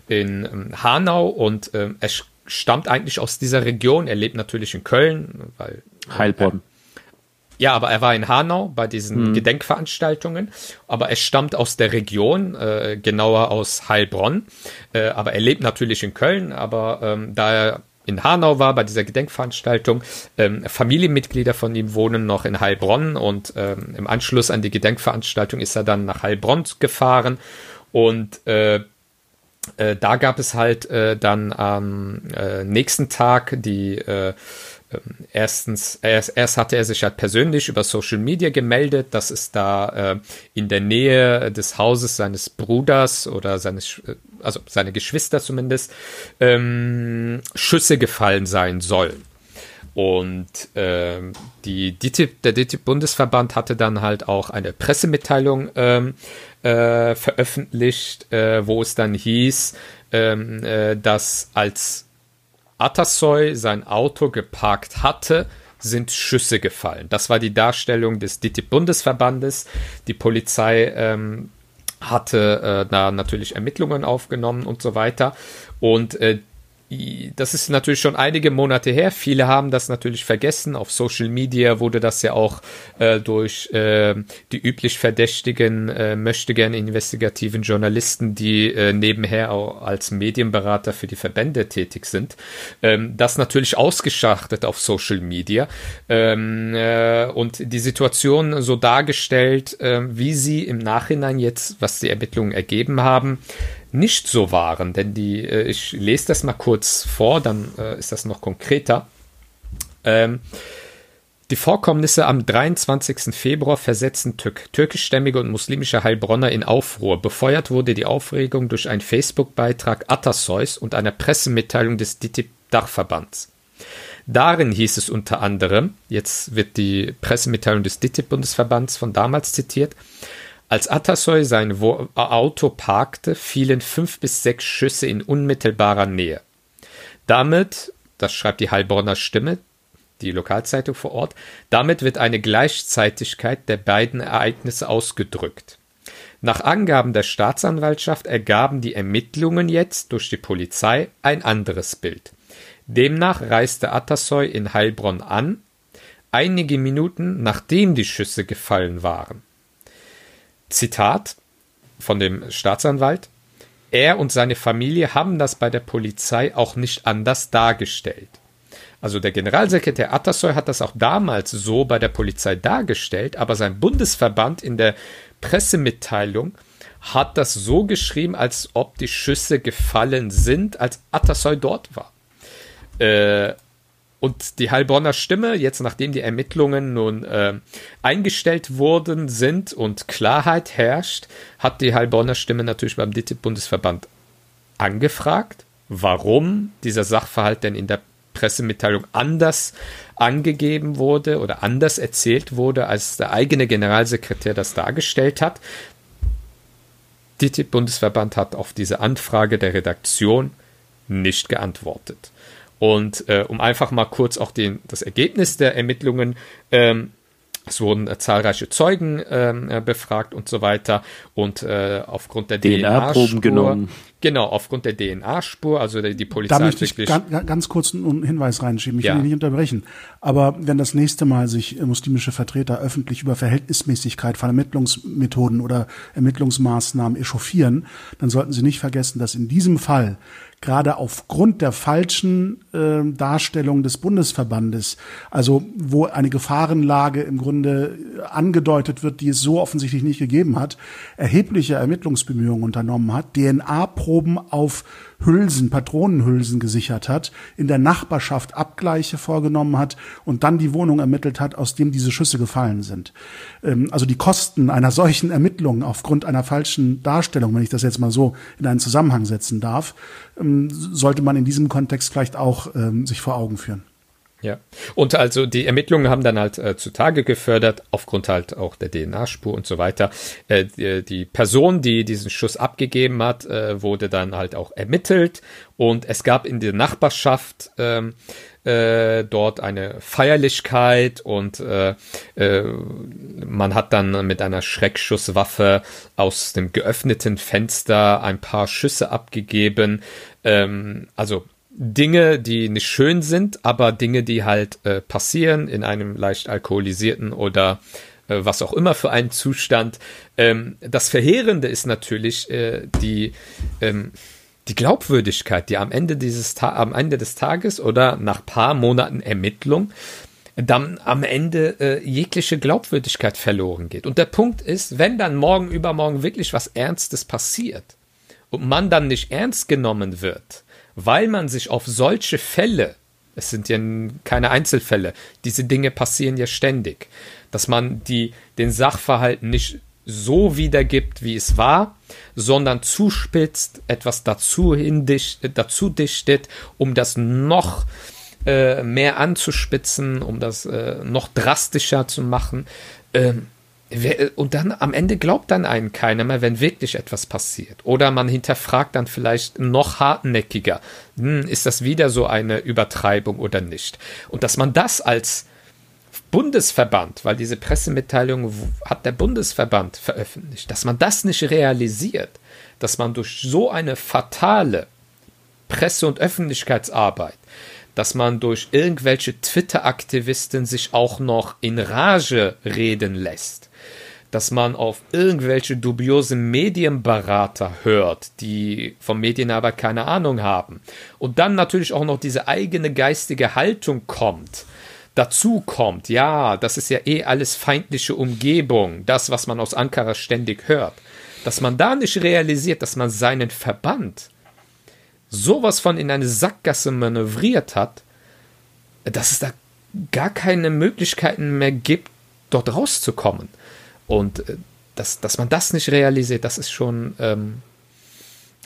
in ähm, Hanau und ähm, er stammt eigentlich aus dieser Region. Er lebt natürlich in Köln, weil Heilbronn. Ja, aber er war in Hanau bei diesen mhm. Gedenkveranstaltungen, aber er stammt aus der Region, äh, genauer aus Heilbronn, äh, aber er lebt natürlich in Köln, aber ähm, da er in Hanau war bei dieser Gedenkveranstaltung. Ähm, Familienmitglieder von ihm wohnen noch in Heilbronn und ähm, im Anschluss an die Gedenkveranstaltung ist er dann nach Heilbronn gefahren und äh, äh, da gab es halt äh, dann am äh, nächsten Tag die äh, erstens, erst, erst hatte er sich halt persönlich über Social Media gemeldet, dass es da äh, in der Nähe des Hauses seines Bruders oder seines, äh, also seine Geschwister zumindest, ähm, Schüsse gefallen sein sollen. Und äh, die DITIB, der DITIB-Bundesverband hatte dann halt auch eine Pressemitteilung ähm, äh, veröffentlicht, äh, wo es dann hieß, ähm, äh, dass als Atasoy sein Auto geparkt hatte, sind Schüsse gefallen. Das war die Darstellung des DITIB-Bundesverbandes. Die Polizei ähm, hatte äh, da natürlich Ermittlungen aufgenommen und so weiter. Und äh, das ist natürlich schon einige Monate her. Viele haben das natürlich vergessen. Auf Social Media wurde das ja auch äh, durch äh, die üblich verdächtigen, äh, möchtegern investigativen Journalisten, die äh, nebenher auch als Medienberater für die Verbände tätig sind, ähm, das natürlich ausgeschachtet auf Social Media ähm, äh, und die Situation so dargestellt, äh, wie sie im Nachhinein jetzt, was die Ermittlungen ergeben haben, nicht so waren. Denn die, äh, ich lese das mal kurz vor, dann äh, ist das noch konkreter. Ähm, die Vorkommnisse am 23. Februar versetzten Türk türkischstämmige und muslimische Heilbronner in Aufruhr. Befeuert wurde die Aufregung durch einen Facebook-Beitrag Atasoys und einer Pressemitteilung des DITIB-Dachverbands. Darin hieß es unter anderem, jetzt wird die Pressemitteilung des DITIB-Bundesverbands von damals zitiert, als Atasoy sein Auto parkte, fielen fünf bis sechs Schüsse in unmittelbarer Nähe. Damit, das schreibt die Heilbronner Stimme, die Lokalzeitung vor Ort, damit wird eine Gleichzeitigkeit der beiden Ereignisse ausgedrückt. Nach Angaben der Staatsanwaltschaft ergaben die Ermittlungen jetzt durch die Polizei ein anderes Bild. Demnach reiste Atasoy in Heilbronn an, einige Minuten nachdem die Schüsse gefallen waren. Zitat von dem Staatsanwalt. Er und seine Familie haben das bei der Polizei auch nicht anders dargestellt. Also der Generalsekretär Atasoy hat das auch damals so bei der Polizei dargestellt, aber sein Bundesverband in der Pressemitteilung hat das so geschrieben, als ob die Schüsse gefallen sind, als Atasoy dort war. Äh, und die Heilbronner Stimme, jetzt nachdem die Ermittlungen nun äh, eingestellt worden sind und Klarheit herrscht, hat die Heilbronner Stimme natürlich beim DITIB-Bundesverband angefragt warum dieser Sachverhalt denn in der Pressemitteilung anders angegeben wurde oder anders erzählt wurde, als der eigene Generalsekretär das dargestellt hat. DITIB-Bundesverband hat auf diese Anfrage der Redaktion nicht geantwortet. Und äh, um einfach mal kurz auch den, das Ergebnis der Ermittlungen ähm, es wurden äh, zahlreiche Zeugen ähm, äh, befragt und so weiter. Und äh, aufgrund der DNA-Proben DNA genommen. Genau, aufgrund der DNA-Spur, also die, die Polizei. Da möchte ich ganz, ganz kurz einen Hinweis reinschieben. Ich ja. will nicht unterbrechen. Aber wenn das nächste Mal sich äh, muslimische Vertreter öffentlich über Verhältnismäßigkeit von Ermittlungsmethoden oder Ermittlungsmaßnahmen echauffieren, dann sollten Sie nicht vergessen, dass in diesem Fall gerade aufgrund der falschen äh, Darstellung des Bundesverbandes, also wo eine Gefahrenlage im Grunde angedeutet wird, die es so offensichtlich nicht gegeben hat, erhebliche Ermittlungsbemühungen unternommen hat, DNA-Proben auf Hülsen, Patronenhülsen gesichert hat, in der Nachbarschaft Abgleiche vorgenommen hat und dann die Wohnung ermittelt hat, aus dem diese Schüsse gefallen sind. Ähm, also die Kosten einer solchen Ermittlung aufgrund einer falschen Darstellung, wenn ich das jetzt mal so in einen Zusammenhang setzen darf, ähm, sollte man in diesem Kontext vielleicht auch ähm, sich vor Augen führen. Ja, und also die Ermittlungen haben dann halt äh, zutage gefördert, aufgrund halt auch der DNA-Spur und so weiter. Äh, die, die, Person, die diesen Schuss abgegeben hat, äh, wurde dann halt auch ermittelt und es gab in der Nachbarschaft ähm, äh, dort eine Feierlichkeit und äh, äh, man hat dann mit einer Schreckschusswaffe aus dem geöffneten Fenster ein paar Schüsse abgegeben. Ähm, also Dinge, die nicht schön sind, aber Dinge, die halt äh, passieren in einem leicht alkoholisierten oder äh, was auch immer für einen Zustand. Ähm, das Verheerende ist natürlich äh, die, ähm, die Glaubwürdigkeit, die am Ende dieses Ta am Ende des Tages oder nach paar Monaten Ermittlung dann am Ende äh, jegliche Glaubwürdigkeit verloren geht. Und der Punkt ist, wenn dann morgen übermorgen wirklich was Ernstes passiert und man dann nicht ernst genommen wird, weil man sich auf solche Fälle, es sind ja keine Einzelfälle, diese Dinge passieren ja ständig, dass man die, den Sachverhalt nicht so wiedergibt, wie es war, sondern zuspitzt, etwas dazu, hindicht, dazu dichtet, um das noch äh, mehr anzuspitzen, um das äh, noch drastischer zu machen. Ähm, und dann am Ende glaubt dann einen keiner mehr, wenn wirklich etwas passiert. Oder man hinterfragt dann vielleicht noch hartnäckiger, hm, ist das wieder so eine Übertreibung oder nicht? Und dass man das als Bundesverband, weil diese Pressemitteilung hat der Bundesverband veröffentlicht, dass man das nicht realisiert, dass man durch so eine fatale Presse- und Öffentlichkeitsarbeit, dass man durch irgendwelche Twitter-Aktivisten sich auch noch in Rage reden lässt, dass man auf irgendwelche dubiosen Medienberater hört, die vom Medienarbeit keine Ahnung haben. Und dann natürlich auch noch diese eigene geistige Haltung kommt. Dazu kommt, ja, das ist ja eh alles feindliche Umgebung, das, was man aus Ankara ständig hört. Dass man da nicht realisiert, dass man seinen Verband sowas von in eine Sackgasse manövriert hat, dass es da gar keine Möglichkeiten mehr gibt, dort rauszukommen. Und äh, dass, dass man das nicht realisiert, das ist schon, ähm,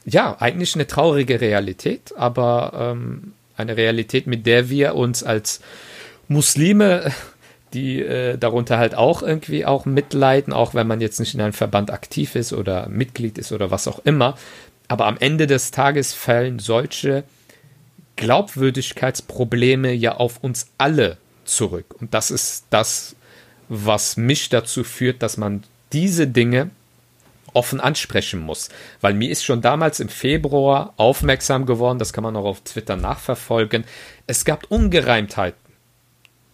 ja, eigentlich eine traurige Realität, aber ähm, eine Realität, mit der wir uns als Muslime, [laughs] die äh, darunter halt auch irgendwie auch mitleiden, auch wenn man jetzt nicht in einem Verband aktiv ist oder Mitglied ist oder was auch immer. Aber am Ende des Tages fallen solche Glaubwürdigkeitsprobleme ja auf uns alle zurück. Und das ist das, was mich dazu führt, dass man diese Dinge offen ansprechen muss. Weil mir ist schon damals im Februar aufmerksam geworden, das kann man auch auf Twitter nachverfolgen, es gab Ungereimtheiten.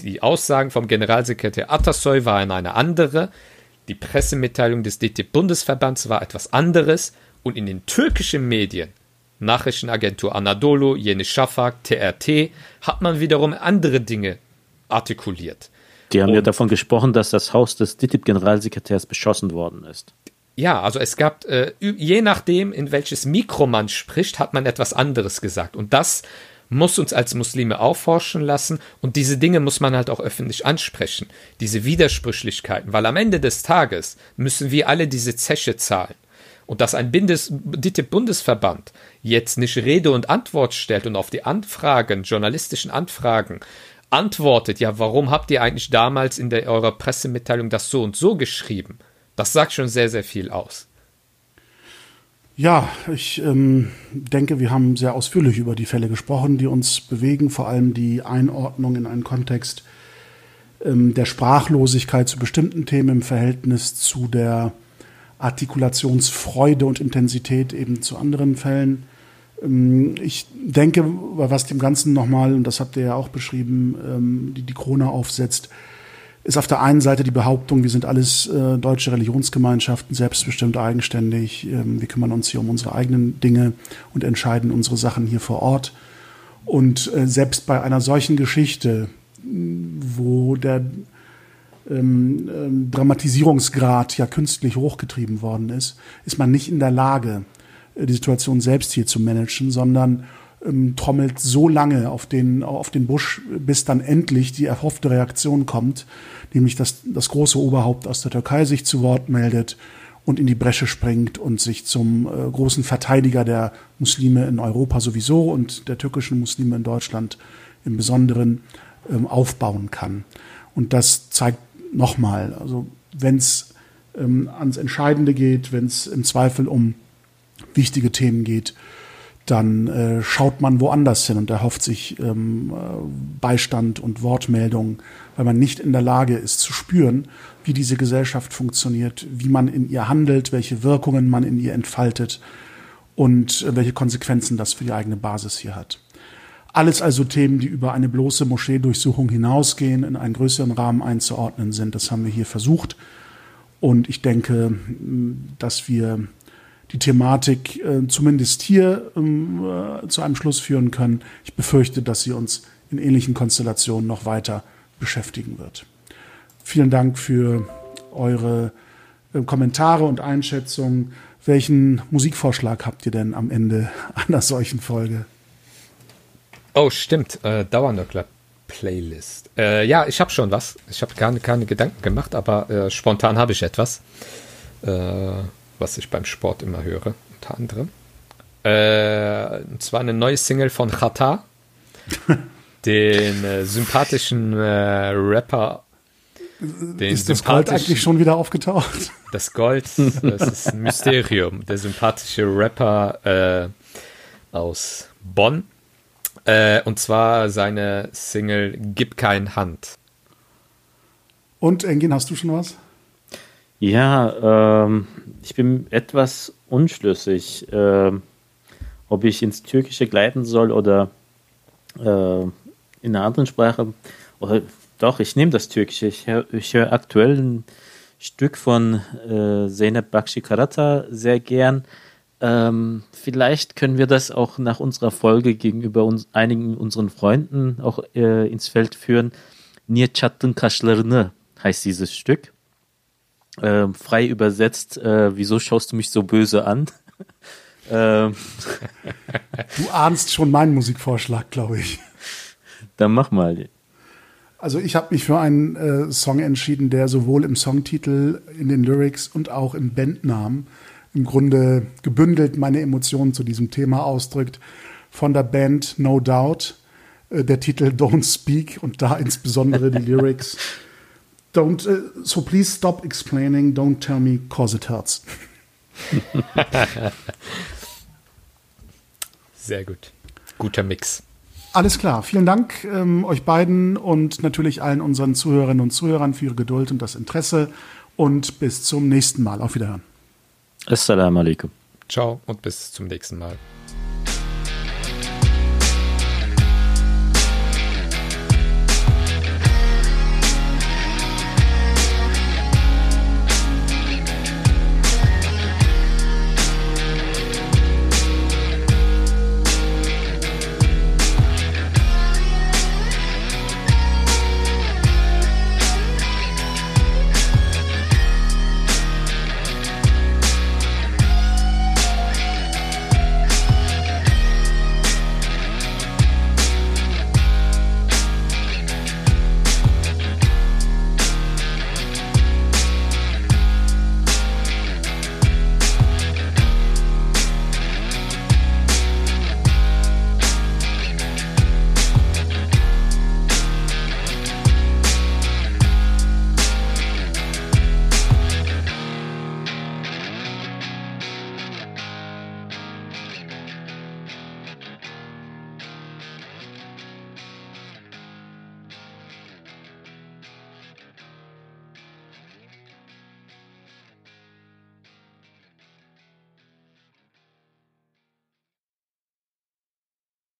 Die Aussagen vom Generalsekretär Atasoy waren eine andere, die Pressemitteilung des DT-Bundesverbands war etwas anderes und in den türkischen Medien, Nachrichtenagentur Anadolu, Yeni Shafak, TRT, hat man wiederum andere Dinge artikuliert. Die haben und, ja davon gesprochen, dass das Haus des DITIB-Generalsekretärs beschossen worden ist. Ja, also es gab, äh, je nachdem, in welches Mikro man spricht, hat man etwas anderes gesagt. Und das muss uns als Muslime aufforschen lassen und diese Dinge muss man halt auch öffentlich ansprechen. Diese Widersprüchlichkeiten, weil am Ende des Tages müssen wir alle diese Zeche zahlen. und dass ein Bindes, Bundesverband jetzt nicht Rede und Antwort stellt und auf die Anfragen, journalistischen Anfragen antwortet, ja, warum habt ihr eigentlich damals in der, eurer Pressemitteilung das so und so geschrieben? Das sagt schon sehr, sehr viel aus. Ja, ich ähm, denke, wir haben sehr ausführlich über die Fälle gesprochen, die uns bewegen, vor allem die Einordnung in einen Kontext ähm, der Sprachlosigkeit zu bestimmten Themen im Verhältnis zu der Artikulationsfreude und Intensität eben zu anderen Fällen. Ähm, ich denke, was dem Ganzen nochmal, und das habt ihr ja auch beschrieben, ähm, die, die Krone aufsetzt, ist auf der einen Seite die Behauptung, wir sind alles äh, deutsche Religionsgemeinschaften, selbstbestimmt eigenständig, ähm, wir kümmern uns hier um unsere eigenen Dinge und entscheiden unsere Sachen hier vor Ort. Und äh, selbst bei einer solchen Geschichte, wo der ähm, Dramatisierungsgrad ja künstlich hochgetrieben worden ist, ist man nicht in der Lage, die Situation selbst hier zu managen, sondern ähm, trommelt so lange auf den, auf den Busch, bis dann endlich die erhoffte Reaktion kommt, nämlich dass das große Oberhaupt aus der Türkei sich zu Wort meldet und in die Bresche springt und sich zum äh, großen Verteidiger der Muslime in Europa sowieso und der türkischen Muslime in Deutschland im Besonderen ähm, aufbauen kann. Und das zeigt nochmal, also wenn es ähm, ans Entscheidende geht, wenn es im Zweifel um wichtige Themen geht, dann äh, schaut man woanders hin und erhofft sich ähm, äh, Beistand und Wortmeldungen, weil man nicht in der Lage ist zu spüren, wie diese Gesellschaft funktioniert, wie man in ihr handelt, welche Wirkungen man in ihr entfaltet und äh, welche Konsequenzen das für die eigene Basis hier hat. Alles also Themen, die über eine bloße Moscheedurchsuchung hinausgehen, in einen größeren Rahmen einzuordnen sind. Das haben wir hier versucht. Und ich denke, dass wir die Thematik äh, zumindest hier ähm, äh, zu einem Schluss führen können. Ich befürchte, dass sie uns in ähnlichen Konstellationen noch weiter beschäftigen wird. Vielen Dank für eure äh, Kommentare und Einschätzungen. Welchen Musikvorschlag habt ihr denn am Ende [laughs] einer solchen Folge? Oh, stimmt. Äh, Dauernöckler Playlist. Äh, ja, ich habe schon was. Ich habe gar keine Gedanken gemacht, aber äh, spontan habe ich etwas, äh, was ich beim Sport immer höre, unter anderem. Äh, und zwar eine neue Single von Chata, [laughs] den äh, sympathischen äh, Rapper. Den ist das Gold eigentlich schon wieder aufgetaucht? Das Gold, das ist ein Mysterium. Der sympathische Rapper aus Bonn äh, und zwar seine Single Gib kein Hand. Und Engin, hast du schon was? Ja, ähm, ich bin etwas unschlüssig, äh, ob ich ins Türkische gleiten soll oder äh, in einer anderen Sprache. Oder, doch, ich nehme das Türkische. Ich höre hör aktuell ein Stück von äh, Zeynep Bakshi Karata sehr gern. Ähm, vielleicht können wir das auch nach unserer Folge gegenüber uns, einigen unseren Freunden auch äh, ins Feld führen. Niye çattın kaşlarını heißt dieses Stück. Ähm, frei übersetzt, äh, wieso schaust du mich so böse an? [laughs] ähm, [laughs] du ahnst schon meinen Musikvorschlag, glaube ich. Dann mach mal. Also ich habe mich für einen äh, Song entschieden, der sowohl im Songtitel, in den Lyrics und auch im Bandnamen im Grunde gebündelt meine Emotionen zu diesem Thema ausdrückt. Von der Band No Doubt, äh, der Titel Don't Speak und da insbesondere die [laughs] Lyrics. Don't, uh, so please stop explaining, don't tell me cause it hurts. [laughs] Sehr gut. Guter Mix. Alles klar. Vielen Dank ähm, euch beiden und natürlich allen unseren Zuhörerinnen und Zuhörern für ihre Geduld und das Interesse. Und bis zum nächsten Mal. Auf Wiederhören. Assalamu alaikum. Ciao und bis zum nächsten Mal.